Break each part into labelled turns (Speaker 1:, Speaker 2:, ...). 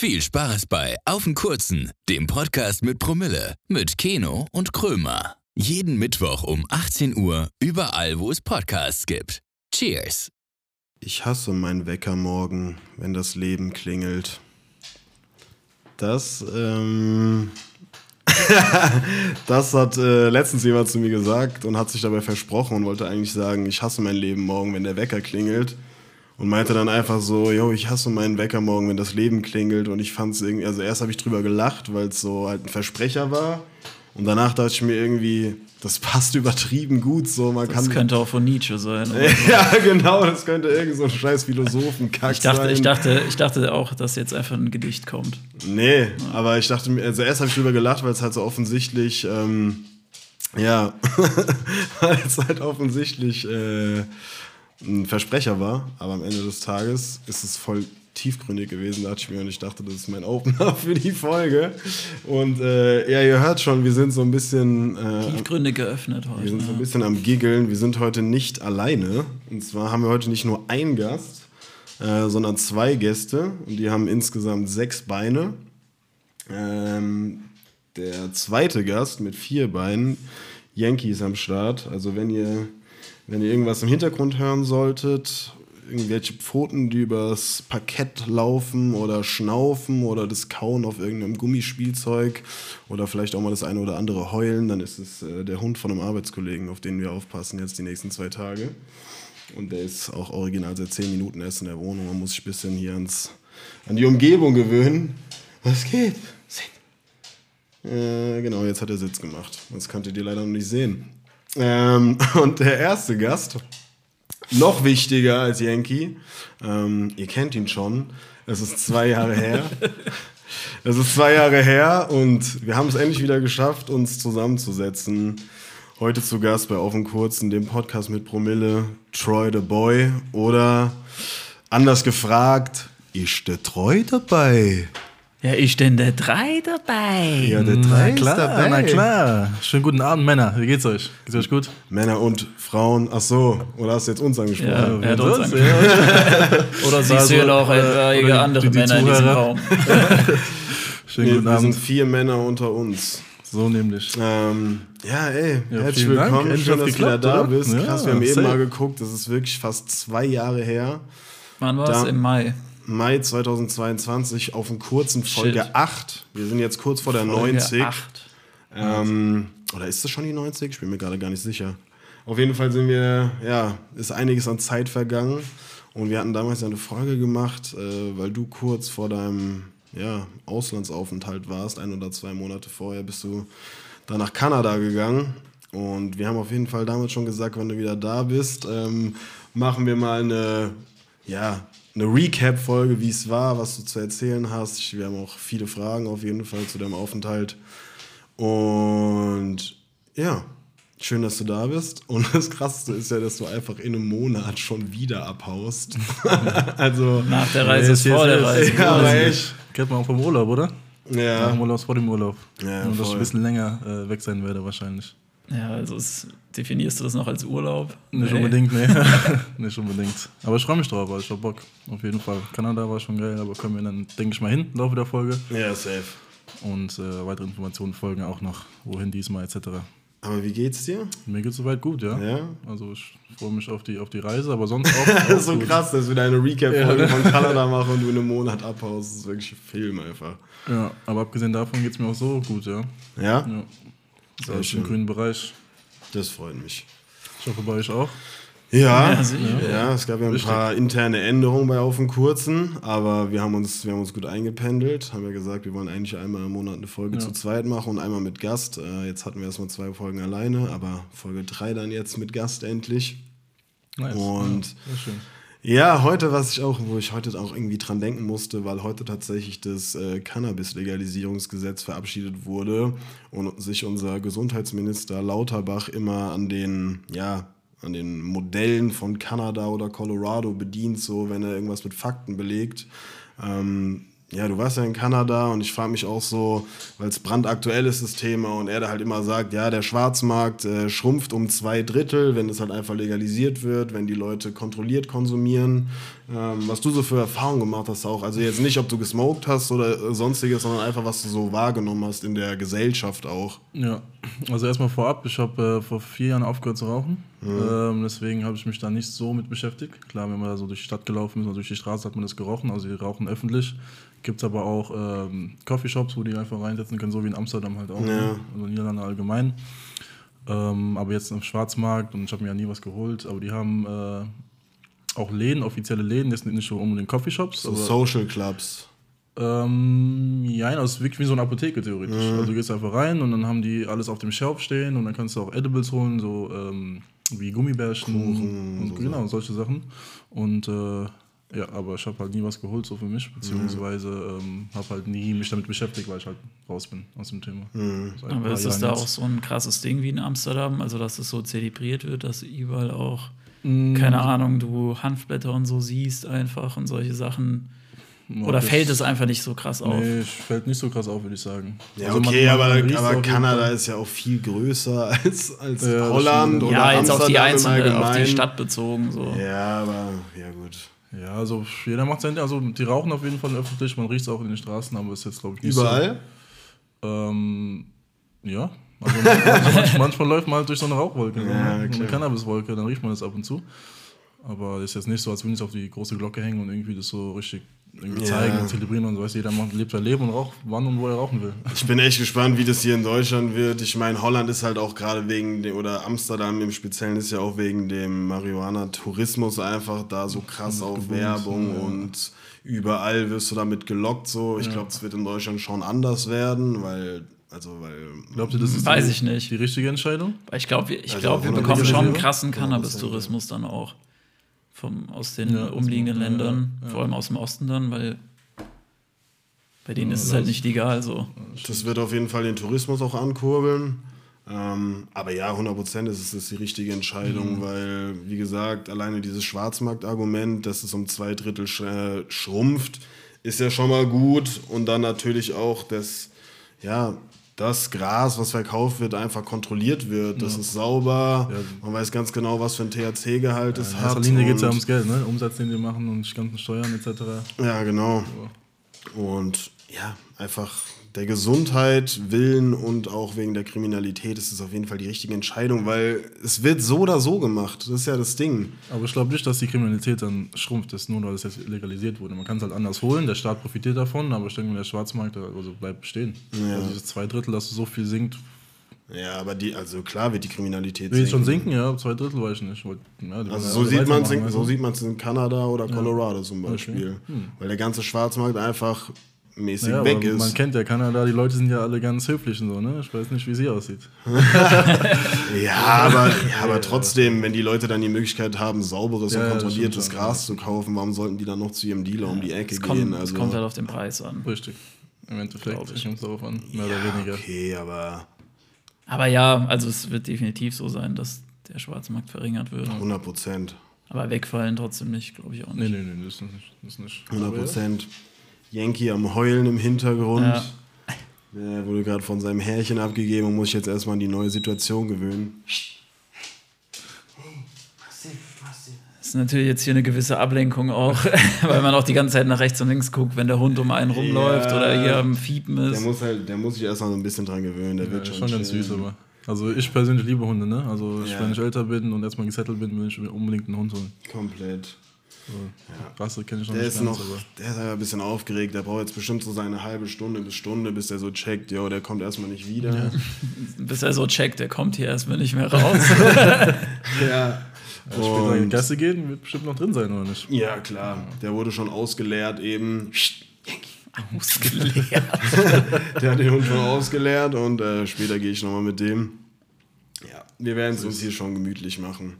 Speaker 1: Viel Spaß bei Auf den Kurzen, dem Podcast mit Promille, mit Keno und Krömer. Jeden Mittwoch um 18 Uhr, überall, wo es Podcasts gibt. Cheers!
Speaker 2: Ich hasse meinen Wecker morgen, wenn das Leben klingelt. Das, ähm. das hat äh, letztens jemand zu mir gesagt und hat sich dabei versprochen und wollte eigentlich sagen, ich hasse mein Leben morgen, wenn der Wecker klingelt. Und meinte dann einfach so, yo, ich hasse meinen Wecker morgen, wenn das Leben klingelt. Und ich fand es irgendwie, also erst habe ich drüber gelacht, weil es so halt ein Versprecher war. Und danach dachte ich mir irgendwie, das passt übertrieben gut. So, man
Speaker 3: Das
Speaker 2: kann,
Speaker 3: könnte auch von Nietzsche sein. oder?
Speaker 2: ja, genau, das könnte irgend so ein scheiß Philosophenkack
Speaker 3: Ich dachte,
Speaker 2: sein.
Speaker 3: ich, dachte, ich dachte auch, dass jetzt einfach ein Gedicht kommt.
Speaker 2: Nee, aber ich dachte mir, also erst habe ich drüber gelacht, weil es halt so offensichtlich, ähm, ja, weil es halt offensichtlich äh, ein Versprecher war. Aber am Ende des Tages ist es voll tiefgründig gewesen, dachte ich mir. Und ich dachte, das ist mein Opener für die Folge. Und äh, ja, ihr hört schon, wir sind so ein bisschen. Äh,
Speaker 3: Tiefgründig geöffnet heute.
Speaker 2: wir sind so ein bisschen am Giggeln. Wir sind heute nicht alleine. Und zwar haben wir heute nicht nur einen Gast, äh, sondern zwei Gäste. Und die haben insgesamt sechs Beine. Ähm, der zweite Gast mit vier Beinen, Yankee ist am Start. Also wenn ihr, wenn ihr irgendwas im Hintergrund hören solltet, irgendwelche Pfoten, die übers Parkett laufen oder schnaufen oder das Kauen auf irgendeinem Gummispielzeug oder vielleicht auch mal das eine oder andere heulen, dann ist es äh, der Hund von einem Arbeitskollegen, auf den wir aufpassen jetzt die nächsten zwei Tage. Und der ist auch original seit zehn Minuten erst in der Wohnung. Man muss sich ein bisschen hier ans, an die Umgebung gewöhnen. Was geht? Äh, genau, jetzt hat er Sitz gemacht. Das konntet ihr leider noch nicht sehen. Ähm, und der erste Gast, noch wichtiger als Yankee, ähm, ihr kennt ihn schon. Es ist zwei Jahre her. Es ist zwei Jahre her und wir haben es endlich wieder geschafft, uns zusammenzusetzen. Heute zu Gast bei Auf und Kurzen, dem Podcast mit Promille, Troy the Boy oder anders gefragt, ist der Troy dabei?
Speaker 3: Ja, ist denn der drei dabei?
Speaker 2: Ja, der
Speaker 4: Na
Speaker 2: Troy ist
Speaker 4: klar,
Speaker 2: dabei.
Speaker 4: na klar. Schönen guten Abend, Männer. Wie geht's euch? Geht's euch gut?
Speaker 2: Männer und Frauen, ach so, oder hast du jetzt uns angesprochen?
Speaker 3: Ja, er hat uns angesprochen. Oder siehst
Speaker 4: Also,
Speaker 3: du hier auch
Speaker 4: äh,
Speaker 3: etwaige andere
Speaker 4: die- die
Speaker 3: Männer in diesem
Speaker 4: Zuhörer.
Speaker 3: Raum?
Speaker 4: Schönen
Speaker 2: Nee,
Speaker 4: guten
Speaker 2: wir sind
Speaker 4: Abend.
Speaker 2: vier Männer unter uns.
Speaker 4: So nämlich.
Speaker 2: Ähm, ja, ey,
Speaker 4: Ja,
Speaker 2: herzlich
Speaker 4: Dank.
Speaker 2: willkommen.
Speaker 4: Endlich
Speaker 2: Schön, dass du wieder da
Speaker 4: oder?
Speaker 2: bist.
Speaker 4: Ja,
Speaker 2: Krass, wir haben eben mal geguckt, das ist wirklich fast zwei Jahre her.
Speaker 3: Wann war es? Im Mai.
Speaker 2: Mai 2022 auf einen kurzen Folge
Speaker 3: Shit.
Speaker 2: 8. Wir sind jetzt kurz vor der
Speaker 3: Folge
Speaker 2: 90.
Speaker 3: acht.
Speaker 2: Ähm, oder ist das schon die 90? Ich bin mir gerade gar nicht sicher. Auf jeden Fall sind wir, ja, ist einiges an Zeit vergangen. Und wir hatten damals ja eine Folge gemacht, äh, weil du kurz vor deinem ja, Auslandsaufenthalt warst, ein oder zwei Monate vorher, bist du dann nach Kanada gegangen. Und wir haben auf jeden Fall damals schon gesagt, wenn du wieder da bist, ähm, machen wir mal eine, ja, eine Recap-Folge, wie es war, was du zu erzählen hast. Wir haben auch viele Fragen auf jeden Fall zu deinem Aufenthalt. Und ja, schön, dass du da bist. Und das Krasseste ist ja, dass du einfach in einem Monat schon wieder abhaust. also,
Speaker 3: Nach der Reise ist vor der. Reise.
Speaker 2: ja, aber echt.
Speaker 4: Kennt man auch vom Urlaub, oder? Nach dem
Speaker 2: Ja,
Speaker 4: Urlaub ist vor dem Urlaub.
Speaker 2: Ja,
Speaker 4: Nur, dass ich ein bisschen länger äh, weg sein werde, wahrscheinlich.
Speaker 3: Ja, also es, definierst du das noch als Urlaub?
Speaker 4: Nicht
Speaker 3: Nee.
Speaker 4: unbedingt, nee. nicht unbedingt. Aber ich freue mich drauf, also ich hab Bock. Auf jeden Fall. Kanada war schon geil, aber kommen wir dann, denke ich mal, hin im Laufe der Folge.
Speaker 2: ja, safe.
Speaker 4: Und äh, weitere Informationen folgen auch noch. Wohin diesmal, etc.
Speaker 2: Aber wie geht's dir?
Speaker 4: Mir geht's soweit gut, ja.
Speaker 2: Ja?
Speaker 4: Also ich freue mich auf die, auf die Reise, aber sonst auch.
Speaker 2: Das ist so
Speaker 4: gut.
Speaker 2: krass, dass wir da eine Recap-Folge von Kanada machen und du in einem Monat abhaust. Das ist wirklich ein Film einfach.
Speaker 4: Ja, aber abgesehen davon geht es mir auch so gut, ja.
Speaker 2: Ja?
Speaker 4: ja.
Speaker 2: Sehr
Speaker 4: Alles
Speaker 2: schön.
Speaker 4: im grünen Bereich.
Speaker 2: Das freut mich.
Speaker 4: Ich hoffe bei euch auch.
Speaker 2: Ja,
Speaker 3: Ja, sicher.
Speaker 2: ja, es gab ja ein
Speaker 4: Richtig.
Speaker 2: paar interne Änderungen bei Auf dem Kurzen, aber wir haben, uns, wir haben uns gut eingependelt, haben ja gesagt, wir wollen eigentlich einmal im Monat eine Folge
Speaker 4: Ja.
Speaker 2: zu zweit machen und einmal mit Gast. Äh, jetzt hatten wir erstmal zwei Folgen alleine, aber Folge drei dann jetzt mit Gast endlich.
Speaker 4: Nice.
Speaker 2: Und-
Speaker 4: ja, sehr schön.
Speaker 2: Ja, heute, was ich auch, wo ich heute auch irgendwie dran denken musste, weil heute tatsächlich das äh, Cannabis-Legalisierungsgesetz verabschiedet wurde und sich unser Gesundheitsminister Lauterbach immer an den, ja, an den Modellen von Kanada oder Colorado bedient, so wenn er irgendwas mit Fakten belegt. Ähm, ja, du warst ja in Kanada und ich frage mich auch so, weil es brandaktuell ist, das Thema, und er da halt immer sagt, ja, der Schwarzmarkt äh, schrumpft um zwei Drittel, wenn es halt einfach legalisiert wird, wenn die Leute kontrolliert konsumieren. Ähm, was du so für Erfahrungen gemacht hast auch, also jetzt nicht, ob du gesmoked hast oder äh, sonstiges, sondern einfach, was du so wahrgenommen hast in der Gesellschaft auch.
Speaker 4: Ja, also erstmal vorab, ich habe äh, vor vier Jahren aufgehört zu rauchen. Ähm, deswegen habe ich mich da nicht so mit beschäftigt. Klar, wenn man da so durch die Stadt gelaufen ist oder durch die Straße, hat man das gerochen. Also die rauchen öffentlich. Gibt es aber auch ähm, Coffeeshops, wo die einfach reinsetzen können, so wie in Amsterdam halt auch.
Speaker 2: Ja.
Speaker 4: Ne? Also Niederlande allgemein. Ähm, aber jetzt im Schwarzmarkt und ich habe mir ja nie was geholt, aber die haben äh, auch Läden, offizielle Läden, das sind nicht so unbedingt Coffeeshops.
Speaker 2: So
Speaker 4: aber,
Speaker 2: Social Clubs.
Speaker 4: ähm, ja, also es ist wirklich wie so eine Apotheke theoretisch.
Speaker 2: Mhm.
Speaker 4: Also du gehst einfach rein und dann haben die alles auf dem Shelf stehen und dann kannst du auch Edibles holen, so ähm, wie Gummibärchen und, genau, solche Sachen. Und äh, ja, aber ich habe halt nie was geholt so für mich, beziehungsweise ähm, habe halt nie mich damit beschäftigt, weil ich halt raus bin aus dem Thema. Ein
Speaker 3: Aber ist das da
Speaker 4: Jahren
Speaker 3: auch
Speaker 4: jetzt.
Speaker 3: so ein krasses Ding wie in Amsterdam? Also, dass es so zelebriert wird, dass überall auch,
Speaker 4: Mm.
Speaker 3: keine Ahnung, du Hanfblätter und so siehst einfach und solche Sachen. Oder
Speaker 4: das-
Speaker 3: fällt es einfach nicht so krass auf?
Speaker 4: Nee, fällt nicht so krass auf, würde ich sagen.
Speaker 2: Ja,
Speaker 4: Also
Speaker 2: okay,
Speaker 4: man-
Speaker 2: aber,
Speaker 4: man
Speaker 2: aber Kanada ist ja auch viel größer als, als
Speaker 4: Ja,
Speaker 2: Holland oder
Speaker 3: ja, jetzt auf die einzelne, auf die. Stadt bezogen. So.
Speaker 2: Ja, aber ja gut.
Speaker 4: Ja, also jeder macht sein, also die rauchen auf jeden Fall öffentlich, man riecht es auch in den Straßen, aber ist jetzt glaube ich nicht
Speaker 2: Überall?
Speaker 4: so. Ähm, ja, also manchmal, manchmal läuft man halt durch so eine Rauchwolke, so,
Speaker 2: Ja,
Speaker 4: ne? so
Speaker 2: klar.
Speaker 4: eine Cannabiswolke, dann riecht man das ab und zu. Aber ist jetzt nicht so, als würden sie auf die große Glocke hängen und irgendwie das so richtig irgendwie
Speaker 2: Ja.
Speaker 4: zeigen und zelebrieren und so. Weißt, jeder macht, lebt sein Leben und raucht, wann und wo er rauchen will.
Speaker 2: Ich bin echt gespannt, wie das hier in Deutschland wird. Ich meine, Holland ist halt auch gerade wegen dem, oder Amsterdam im Speziellen ist ja auch wegen dem Marihuana-Tourismus einfach da so krass auf
Speaker 4: geboomt,
Speaker 2: Werbung
Speaker 4: ja.
Speaker 2: und überall wirst du damit gelockt. So, ich glaube, es wird in Deutschland schon anders werden, weil, also, weil.
Speaker 4: Glaubt ihr, das ist
Speaker 3: Weiß
Speaker 4: die,
Speaker 3: ich nicht.
Speaker 4: die richtige Entscheidung?
Speaker 3: Ich glaube, ich
Speaker 2: Also
Speaker 3: glaub, wir
Speaker 2: 100
Speaker 3: bekommen schon einen krassen
Speaker 2: 100
Speaker 3: Cannabis-Tourismus dann auch. Vom, aus den
Speaker 4: Ja,
Speaker 3: umliegenden
Speaker 4: ja,
Speaker 3: Ländern,
Speaker 4: ja.
Speaker 3: vor allem aus dem Osten dann, weil bei denen ist es halt nicht legal so.
Speaker 2: Das wird auf jeden Fall den Tourismus auch ankurbeln. Ähm, aber ja, 100% ist es das die richtige Entscheidung, weil, wie gesagt, alleine dieses Schwarzmarktargument, dass es um zwei Drittel sch äh, schrumpft, ist ja schon mal gut. Und dann natürlich auch, dass ja, das Gras, was verkauft wird, einfach kontrolliert wird. Das ist sauber. Man weiß ganz genau, was für ein THC-Gehalt es
Speaker 4: In
Speaker 2: hat.
Speaker 4: erster Linie geht es ja ums Geld, ne? Umsatz, den die machen und die ganzen Steuern etc.
Speaker 2: Ja, genau. Und ja, einfach der Gesundheit willen und auch wegen der Kriminalität ist es auf jeden Fall die richtige Entscheidung, weil es wird so oder so gemacht. Das ist ja das Ding.
Speaker 4: Aber ich glaube nicht, dass die Kriminalität dann schrumpft, ist nur weil es jetzt legalisiert wurde. Man kann es halt anders holen, der Staat profitiert davon, aber ich denke, der Schwarzmarkt also bleibt bestehen. Also dieses zwei Drittel, dass es so viel sinkt.
Speaker 2: Ja, aber die, also klar wird die Kriminalität
Speaker 4: Will schon
Speaker 2: sinken.
Speaker 4: Ja, zwei Drittel weiß ich nicht. Ja,
Speaker 2: Also
Speaker 4: ja
Speaker 2: so sieht man es so sieht man's in Kanada oder Colorado zum Beispiel. Weil der ganze Schwarzmarkt einfach mäßig
Speaker 4: ja,
Speaker 2: weg ist.
Speaker 4: Man kennt ja Kanada, die Leute sind ja alle ganz höflich und so, ne? Ich weiß nicht, wie sie aussieht.
Speaker 2: Ja, aber, ja, aber trotzdem, wenn die Leute dann die Möglichkeit haben, sauberes
Speaker 4: Ja,
Speaker 2: und kontrolliertes Gras zu kaufen, warum sollten die dann noch zu ihrem Dealer um die Ecke
Speaker 3: Es kommt,
Speaker 2: gehen?
Speaker 3: es
Speaker 2: Also,
Speaker 3: kommt halt auf den Preis an.
Speaker 4: Richtig. Im Endeffekt kommt es darauf an, mehr oder
Speaker 2: ja,
Speaker 4: weniger.
Speaker 2: okay, aber
Speaker 3: Aber ja, also es wird definitiv so sein, dass der Schwarzmarkt verringert wird.
Speaker 2: 100 Prozent.
Speaker 3: Aber wegfallen trotzdem nicht, glaube ich auch
Speaker 4: Nee,
Speaker 3: nicht.
Speaker 4: nee, nee, das ist nicht. Das ist nicht.
Speaker 2: 100
Speaker 4: Aber ja.
Speaker 2: Prozent. Yankee am Heulen im Hintergrund.
Speaker 3: Ja.
Speaker 2: Der wurde gerade von seinem Härchen abgegeben und muss sich jetzt erstmal an die neue Situation gewöhnen.
Speaker 3: Das ist natürlich jetzt hier eine gewisse Ablenkung auch, weil man auch die ganze Zeit nach rechts und links guckt, wenn der Hund um einen rumläuft
Speaker 2: Ja.
Speaker 3: oder hier am Fiepen
Speaker 2: Der
Speaker 3: ist.
Speaker 2: muss halt, der muss sich erstmal so ein bisschen dran gewöhnen. Der
Speaker 4: Ja,
Speaker 2: wird
Speaker 4: ist
Speaker 2: schon,
Speaker 4: schon ganz süß, aber. Also ich persönlich liebe Hunde, ne? Also ich,
Speaker 2: Ja.
Speaker 4: wenn ich älter bin und erstmal gesettelt bin, will ich unbedingt einen Hund holen.
Speaker 2: Komplett.
Speaker 4: Rasse kenne ich noch
Speaker 2: Der
Speaker 4: nicht
Speaker 2: ist
Speaker 4: ganz,
Speaker 2: noch,
Speaker 4: aber.
Speaker 2: der ist aber ein bisschen aufgeregt. Der braucht jetzt bestimmt so seine halbe Stunde bis Stunde, bis der so checkt, jo, der kommt erstmal nicht wieder.
Speaker 3: Bis er so checkt, der kommt hier erstmal nicht mehr raus.
Speaker 2: Ja.
Speaker 4: Später in die
Speaker 2: Und,
Speaker 4: Gasse gehen, wird bestimmt noch drin sein, oder nicht?
Speaker 2: ja, klar. Der wurde schon ausgeleert eben.
Speaker 3: Ausgeleert.
Speaker 2: Der hat den Hund schon ausgeleert und äh, später gehe ich nochmal mit dem. Ja, wir werden es uns hier schon gemütlich machen.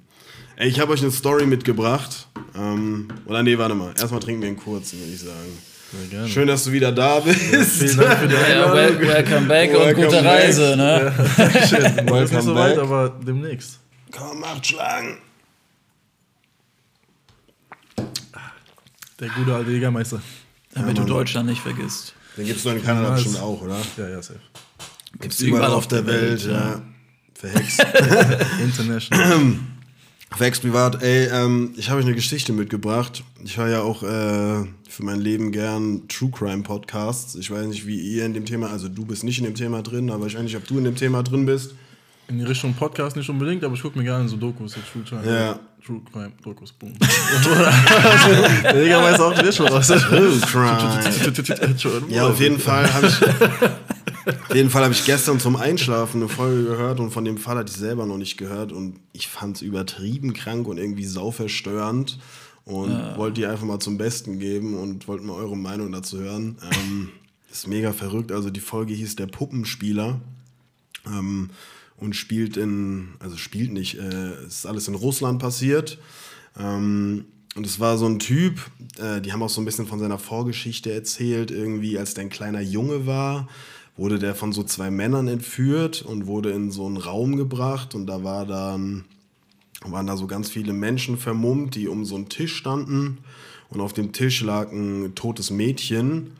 Speaker 2: Ey, ich habe euch eine Story mitgebracht. Ähm, oder nee, warte mal. Erstmal trinken wir einen kurzen, würde ich sagen. Schön, dass du wieder da bist.
Speaker 4: Vielen Dank für die
Speaker 3: Ja,
Speaker 4: Einladung.
Speaker 3: wel welcome back und
Speaker 2: Welcome
Speaker 3: gute
Speaker 2: back.
Speaker 3: Reise, ne?
Speaker 4: Dankeschön. Noch ist nicht
Speaker 2: Welcome
Speaker 4: so weit,
Speaker 2: back.
Speaker 4: aber demnächst.
Speaker 2: Komm, macht schlagen.
Speaker 4: Der gute alte Jägermeister.
Speaker 3: Damit du Deutschland nicht vergisst.
Speaker 2: Den gibt es doch in Kanada bestimmt auch, oder?
Speaker 4: Ja, ja, safe.
Speaker 3: Gibt's
Speaker 2: Überall auf der Welt, ja. Verhext.
Speaker 4: International.
Speaker 2: Verhext privat. Ey, ähm, ich habe euch eine Geschichte mitgebracht. Ich höre ja auch äh, für mein Leben gern True Crime Podcasts. Ich weiß nicht, wie ihr in dem Thema, also du bist nicht in dem Thema drin, aber ich weiß nicht, ob du in dem Thema drin bist.
Speaker 4: In die Richtung Podcast nicht unbedingt, aber ich gucke mir gerne so Dokus, so True Crime.
Speaker 2: Ja.
Speaker 4: True Crime, Dokus, boom. Der Digga weiß auch nicht schon raus.
Speaker 2: True Crime. Ja, auf jeden Fall habe ich, auf jeden Fall habe ich gestern zum Einschlafen eine Folge gehört und von dem Fall hatte ich selber noch nicht gehört und ich fand es übertrieben krank und irgendwie sauverstörend und wollte die einfach mal zum Besten geben und wollte mal eure Meinung dazu hören. Ähm, ist mega verrückt. Also die Folge hieß der Puppenspieler ähm, und spielt in, also spielt nicht, äh, es ist alles in Russland passiert. Ähm, und es war so ein Typ, äh, die haben auch so ein bisschen von seiner Vorgeschichte erzählt, irgendwie als der ein kleiner Junge war, wurde der von so zwei Männern entführt und wurde in so einen Raum gebracht. Und da war dann, waren da so ganz viele Menschen vermummt, die um so einen Tisch standen. Und auf dem Tisch lag ein totes Mädchen.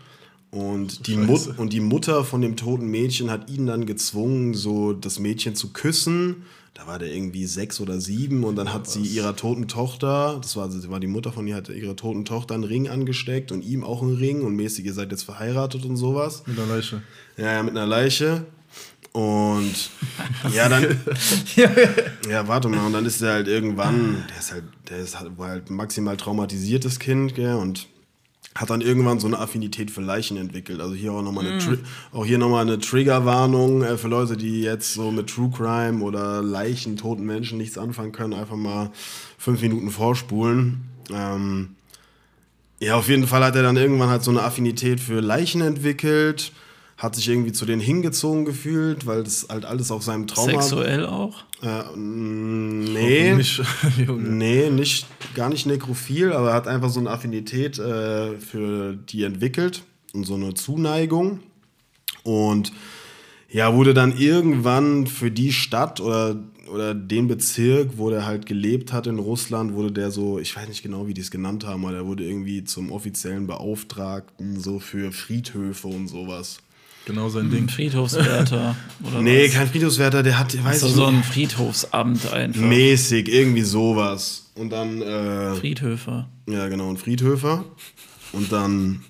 Speaker 2: Und die, Mut und die Mutter von dem toten Mädchen hat ihn dann gezwungen, so das Mädchen zu küssen. Da war der irgendwie sechs oder sieben und dann hat sie ihrer toten Tochter, das war, das war die Mutter von ihr, hat ihrer toten Tochter einen Ring angesteckt und ihm auch einen Ring und mäßig, ihr seid jetzt verheiratet und sowas.
Speaker 4: Mit der Leiche.
Speaker 2: Ja, ja, mit einer Leiche. Und ja, dann. ja, warte mal. Und dann ist er halt irgendwann, der ist halt, der ist halt, war halt ein maximal traumatisiertes Kind, gell, und hat dann irgendwann so eine Affinität für Leichen entwickelt. Also hier auch nochmal eine, Tri auch hier noch mal eine Triggerwarnung äh, für Leute, die jetzt so mit True Crime oder Leichen, toten Menschen nichts anfangen können. Einfach mal fünf Minuten vorspulen. Ähm, ja, auf jeden Fall hat er dann irgendwann halt so eine Affinität für Leichen entwickelt, hat sich irgendwie zu denen hingezogen gefühlt, weil das halt alles auf seinem Trauma.
Speaker 3: Sexuell auch?
Speaker 2: Äh, nee,
Speaker 4: Nicht,
Speaker 2: nee, nicht, gar nicht nekrophil, aber er hat einfach so eine Affinität äh, für die entwickelt und so eine Zuneigung. Und ja, wurde dann irgendwann für die Stadt oder, oder den Bezirk, wo der halt gelebt hat in Russland, wurde der so, ich weiß nicht genau, wie die es genannt haben, aber der wurde irgendwie zum offiziellen Beauftragten so für Friedhöfe und sowas.
Speaker 4: Genau sein Ding.
Speaker 3: Friedhofswärter oder
Speaker 2: Nee,
Speaker 3: was?
Speaker 2: kein Friedhofswärter, der hat, weiß
Speaker 3: Also
Speaker 2: ich
Speaker 3: so
Speaker 2: nicht,
Speaker 3: ein Friedhofsamt einfach.
Speaker 2: mäßig, irgendwie sowas. Und dann, äh,
Speaker 3: Friedhöfer.
Speaker 2: Ja, genau, ein Friedhöfer. Und dann,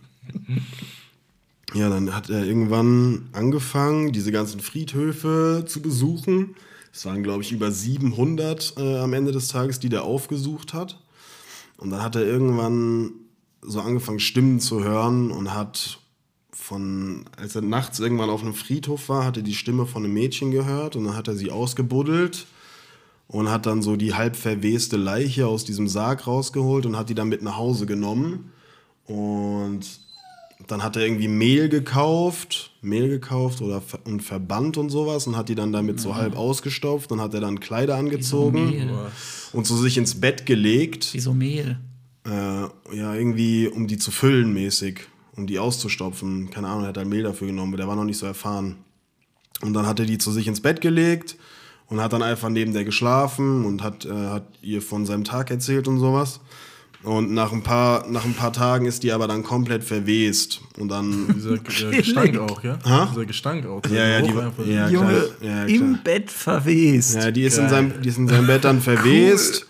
Speaker 2: ja, dann hat er irgendwann angefangen, diese ganzen Friedhöfe zu besuchen. Es waren, glaube ich, über 700 äh, am Ende des Tages, die der aufgesucht hat. Und dann hat er irgendwann so angefangen, Stimmen zu hören und hat von, als er nachts irgendwann auf einem Friedhof war, hat er die Stimme von einem Mädchen gehört und dann hat er sie ausgebuddelt und hat dann so die halb verweste Leiche aus diesem Sarg rausgeholt und hat die dann mit nach Hause genommen. Und dann hat er irgendwie Mehl gekauft, Mehl gekauft oder und Verband und sowas und hat die dann damit so halb ausgestopft und hat er dann Kleider angezogen
Speaker 3: Mehl.
Speaker 2: und so sich ins Bett gelegt.
Speaker 3: Wie so Mehl.
Speaker 2: Äh, ja, irgendwie, um die zu füllen mäßig, um die auszustopfen. Keine Ahnung, er hat halt Mehl dafür genommen, aber der war noch nicht so erfahren. Und dann hat er die zu sich ins Bett gelegt und hat dann einfach neben der geschlafen und hat, äh, hat ihr von seinem Tag erzählt und sowas. Und nach ein, paar, nach ein paar Tagen ist die aber dann komplett verwest. Und dann.
Speaker 4: Dieser äh, Gestank auch, ja?
Speaker 2: Ha?
Speaker 4: Dieser Gestank auch. dieser
Speaker 2: Ja, ja, die war-
Speaker 4: einfach.
Speaker 2: ja,
Speaker 3: Junge.
Speaker 2: Ja,
Speaker 3: im Bett verwest.
Speaker 2: Ja, die ist, in seinem, die ist in seinem Bett dann verwest.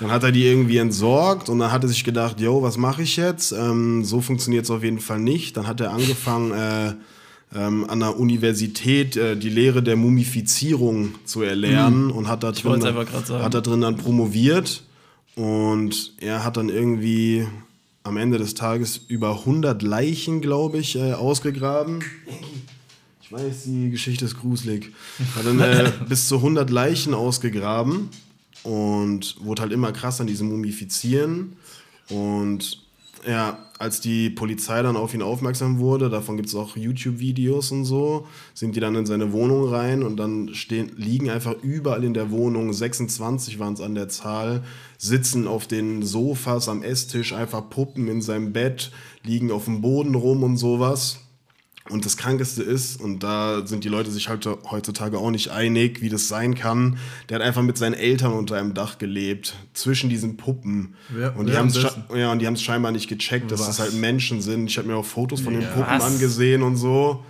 Speaker 2: Dann hat er die irgendwie entsorgt und dann hat er sich gedacht, yo, was mache ich jetzt? Ähm, so funktioniert es auf jeden Fall nicht. Dann hat er angefangen, äh, ähm, an der Universität äh, die Lehre der Mumifizierung zu erlernen und hat da, drin, hat da drin dann promoviert. Und er hat dann irgendwie am Ende des Tages über 100 Leichen, glaube ich, äh, ausgegraben. Ich weiß, die Geschichte ist gruselig. Hat dann äh, bis zu 100 Leichen ausgegraben und wurde halt immer krass an diesem Mumifizieren. Und ja, als die Polizei dann auf ihn aufmerksam wurde, davon gibt es auch YouTube-Videos und so, sind die dann in seine Wohnung rein und dann stehen, liegen einfach überall in der Wohnung, 26 waren es an der Zahl, sitzen auf den Sofas am Esstisch, einfach Puppen in seinem Bett, liegen auf dem Boden rum und sowas. Und das Krankeste ist, und da sind die Leute sich halt heutzutage auch nicht einig, wie das sein kann, der hat einfach mit seinen Eltern unter einem Dach gelebt, zwischen diesen Puppen.
Speaker 4: Wer-
Speaker 2: und die
Speaker 4: wer
Speaker 2: haben es
Speaker 4: währenddessen?
Speaker 2: ja, und die haben es scheinbar nicht gecheckt, dass es halt Menschen sind. Ich habe mir auch Fotos von den
Speaker 4: Ja.
Speaker 2: Puppen
Speaker 3: Was?
Speaker 2: angesehen und so.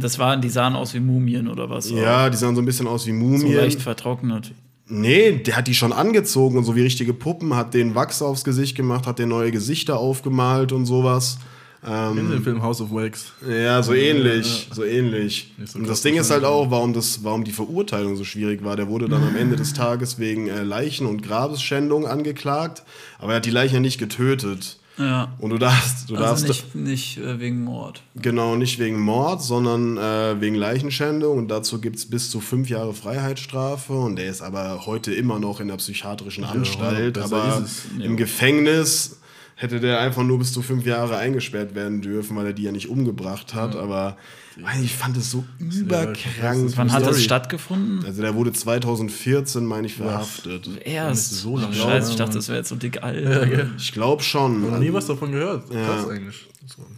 Speaker 3: Das waren, die sahen aus wie Mumien oder was?
Speaker 2: Ja, die sahen so ein bisschen aus wie
Speaker 3: So
Speaker 2: Mumien.
Speaker 3: leicht vertrocknet.
Speaker 2: Nee, der hat die schon angezogen und so wie richtige Puppen, hat den Wachs aufs Gesicht gemacht, hat den neue Gesichter aufgemalt und sowas.
Speaker 4: Sie den Film House of Wax?
Speaker 2: Ja, so ähnlich, so ähnlich.
Speaker 4: So
Speaker 2: und das Ding ist halt auch, warum, das, warum die Verurteilung so schwierig war. Der wurde dann am Ende des Tages wegen äh, Leichen- und Grabesschändung angeklagt, aber er hat die Leichen ja nicht getötet.
Speaker 3: Ja.
Speaker 2: Und du darfst, du
Speaker 3: Also
Speaker 2: darfst
Speaker 3: nicht, nicht äh, wegen Mord.
Speaker 2: genau nicht wegen Mord, sondern äh, wegen Leichenschändung. Und dazu gibt es bis zu fünf Jahre Freiheitsstrafe. Und der ist aber heute immer noch in der psychiatrischen Anstalt.
Speaker 4: besser
Speaker 2: Aber im Gefängnis hätte der einfach nur bis zu fünf Jahre eingesperrt werden dürfen, weil er die ja nicht umgebracht hat. Aber Mann, ich fand es so überkrank.
Speaker 3: Wann hat das stattgefunden?
Speaker 2: Also der wurde 2014, meine ich, verhaftet.
Speaker 3: Erst.
Speaker 4: so lange.
Speaker 3: Scheiße, ich
Speaker 4: Ja,
Speaker 3: dachte, das wäre jetzt so dick alt.
Speaker 2: Ich glaube schon.
Speaker 4: Noch nie was davon gehört. Krass eigentlich.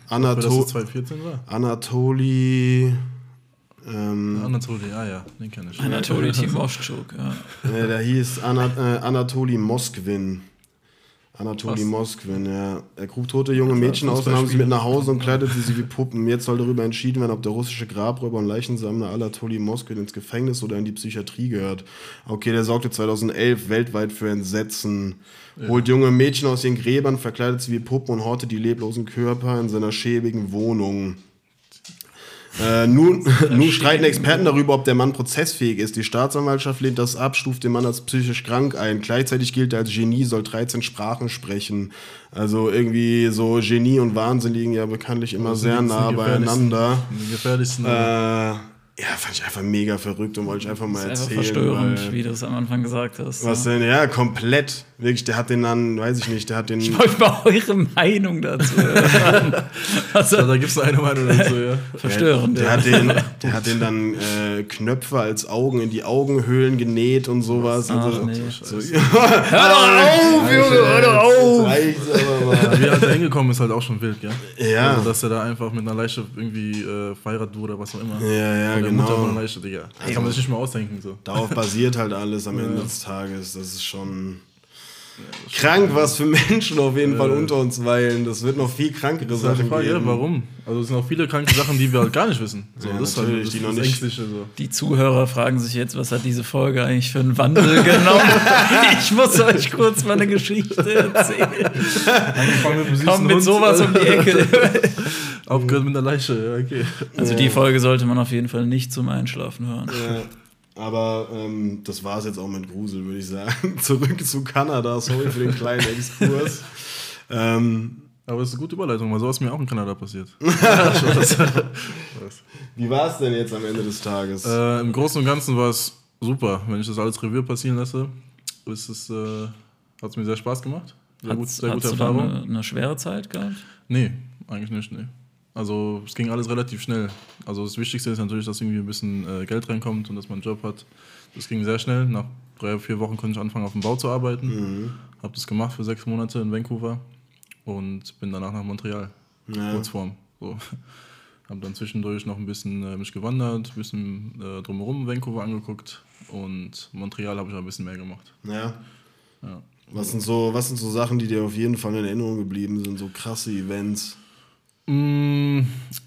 Speaker 2: Anato-
Speaker 4: 2014 war.
Speaker 2: Anatoli. Ähm,
Speaker 4: Anatoly, ah ja, den kenne ich.
Speaker 3: Anatoly Timoschuk, ja.
Speaker 2: der hieß Ana, äh, Anatoli Moskwin. Anatoli
Speaker 4: Was?
Speaker 2: Moskwin, ja. Er grub tote junge Mädchen aus und nahm sie mit nach Hause und kleidete sie wie Puppen. Jetzt soll darüber entschieden werden, ob der russische Grabräuber und Leichensammler Anatoli Moskwin ins Gefängnis oder in die Psychiatrie gehört. Okay, der sorgte 2011 weltweit für Entsetzen. Holt junge Mädchen aus ihren Gräbern, verkleidet sie wie Puppen und hortet die leblosen Körper in seiner schäbigen Wohnung. Äh, nun, nun streiten Experten darüber, ob der Mann prozessfähig ist. Die Staatsanwaltschaft lehnt das ab, stuft den Mann als psychisch krank ein. Gleichzeitig gilt er als Genie, soll 13 Sprachen sprechen. Also irgendwie so Genie und Wahnsinn liegen ja bekanntlich immer
Speaker 4: Das
Speaker 2: sehr
Speaker 4: die
Speaker 2: nah beieinander.
Speaker 4: Die gefährlichsten.
Speaker 2: Äh, ja, fand ich einfach mega verrückt und wollte ich einfach mal
Speaker 3: Das ist einfach
Speaker 2: erzählen.
Speaker 3: verstörend,
Speaker 2: weil-
Speaker 3: wie du es am Anfang gesagt hast.
Speaker 2: was denn? Ja, komplett. Wirklich, der hat den dann, weiß ich nicht, der hat den.
Speaker 3: Ich wollte mal eure Meinung dazu hören. also,
Speaker 4: ja, da gibt es eine Meinung dazu, ja.
Speaker 3: verstörend.
Speaker 2: Der,
Speaker 3: ja.
Speaker 2: hat den, der hat den dann äh, Knöpfe als Augen in die Augenhöhlen genäht und sowas.
Speaker 3: Ach,
Speaker 2: also,
Speaker 3: nee.
Speaker 2: so,
Speaker 3: Hör doch auf, Junge, hör doch auf!
Speaker 4: Wie er da hingekommen ist, halt auch schon wild, gell?
Speaker 2: Ja.
Speaker 4: Also, dass er da einfach mit einer Leiche irgendwie äh, verheiratet wurde oder was auch immer.
Speaker 2: Ja, ja,
Speaker 4: Der Mutter von
Speaker 2: genau.
Speaker 4: Leiche, Digga. Das kann man sich nicht mal ausdenken, so.
Speaker 2: Darauf basiert halt alles am Ende des Tages. Das ist schon krank, was für Menschen auf jeden Fall unter uns weilen. Das wird noch viel krankere Sachen
Speaker 4: Frage, ja,
Speaker 2: geben.
Speaker 4: warum? Also, es sind auch viele kranke Sachen, die wir halt gar nicht wissen. So,
Speaker 2: Ja,
Speaker 4: das ist halt
Speaker 2: natürlich,
Speaker 4: das,
Speaker 2: die
Speaker 4: das
Speaker 2: noch nicht-
Speaker 4: Ängstliche, so.
Speaker 3: Die Zuhörer fragen sich jetzt, was hat diese Folge eigentlich für einen Wandel genommen? ich muss euch kurz mal eine Geschichte erzählen.
Speaker 4: Angefangen mit
Speaker 3: sowas um die Ecke.
Speaker 4: Aufgehört mit einer Leiche, ja, okay.
Speaker 3: Also die Folge sollte man auf jeden Fall nicht zum Einschlafen hören.
Speaker 2: Ja, aber ähm, das war es jetzt auch mit Grusel, würde ich sagen. Zurück zu Kanada. Sorry für den kleinen Exkurs. ähm,
Speaker 4: Aber es ist eine gute Überleitung, weil sowas ist mir auch in Kanada passiert.
Speaker 2: wie war es denn jetzt am Ende des Tages?
Speaker 4: Äh, Im Großen und Ganzen war es super. Wenn ich das alles Revue passieren lasse, ist es, äh, hat es mir sehr Spaß gemacht. Sehr, gut,
Speaker 3: Hast,
Speaker 4: sehr gute
Speaker 3: hast du
Speaker 4: Erfahrung.
Speaker 3: eine, eine schwere Zeit gehabt?
Speaker 4: Nee, eigentlich nicht, nee. Also es ging alles relativ schnell. Also das Wichtigste ist natürlich, dass irgendwie ein bisschen äh, Geld reinkommt und dass man einen Job hat. Das ging sehr schnell. Nach drei, vier Wochen konnte ich anfangen, auf dem Bau zu arbeiten. Habe das gemacht für sechs Monate in Vancouver und bin danach nach Montreal.
Speaker 2: Ja.
Speaker 4: Kurzform. So. Habe dann zwischendurch noch ein bisschen äh, mich gewandert, ein bisschen äh, drumherum Vancouver angeguckt und Montreal habe ich ein bisschen mehr gemacht.
Speaker 2: ja.
Speaker 4: Ja.
Speaker 2: Was sind, so, was sind so Sachen, die dir auf jeden Fall in Erinnerung geblieben sind? So krasse Events.
Speaker 4: Mm,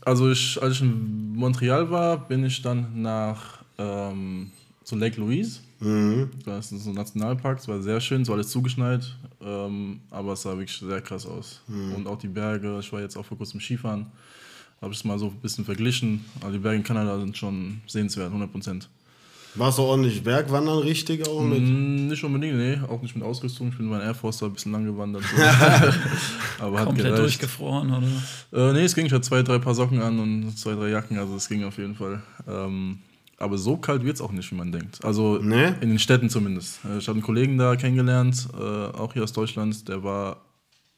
Speaker 4: Also ich, als ich in Montreal war, bin ich dann nach ähm, zu Lake Louise.
Speaker 2: Mhm.
Speaker 4: Das ist so ein Nationalpark, es war sehr schön, es war alles zugeschneit, ähm, aber es sah wirklich sehr krass aus. Und auch die Berge, ich war jetzt auch vor kurzem Skifahren, habe ich es mal so ein bisschen verglichen. Also die Berge in Kanada sind schon sehenswert, 100 Prozent.
Speaker 2: Warst du ordentlich Bergwandern richtig auch mit?
Speaker 4: Mm, Nicht unbedingt, nee, auch nicht mit Ausrüstung. Ich bin bei Air Force da ein bisschen lang gewandert. So. aber hat
Speaker 3: Komplett
Speaker 4: gereicht.
Speaker 3: durchgefroren, oder?
Speaker 4: Äh, nee, es ging. Ich hatte zwei, drei Paar Socken an und zwei, drei Jacken, also es ging auf jeden Fall. Ähm, aber so kalt wird es auch nicht, wie man denkt. Also
Speaker 2: Nee?
Speaker 4: in den Städten zumindest. Äh, Ich habe einen Kollegen da kennengelernt, äh, auch hier aus Deutschland, der war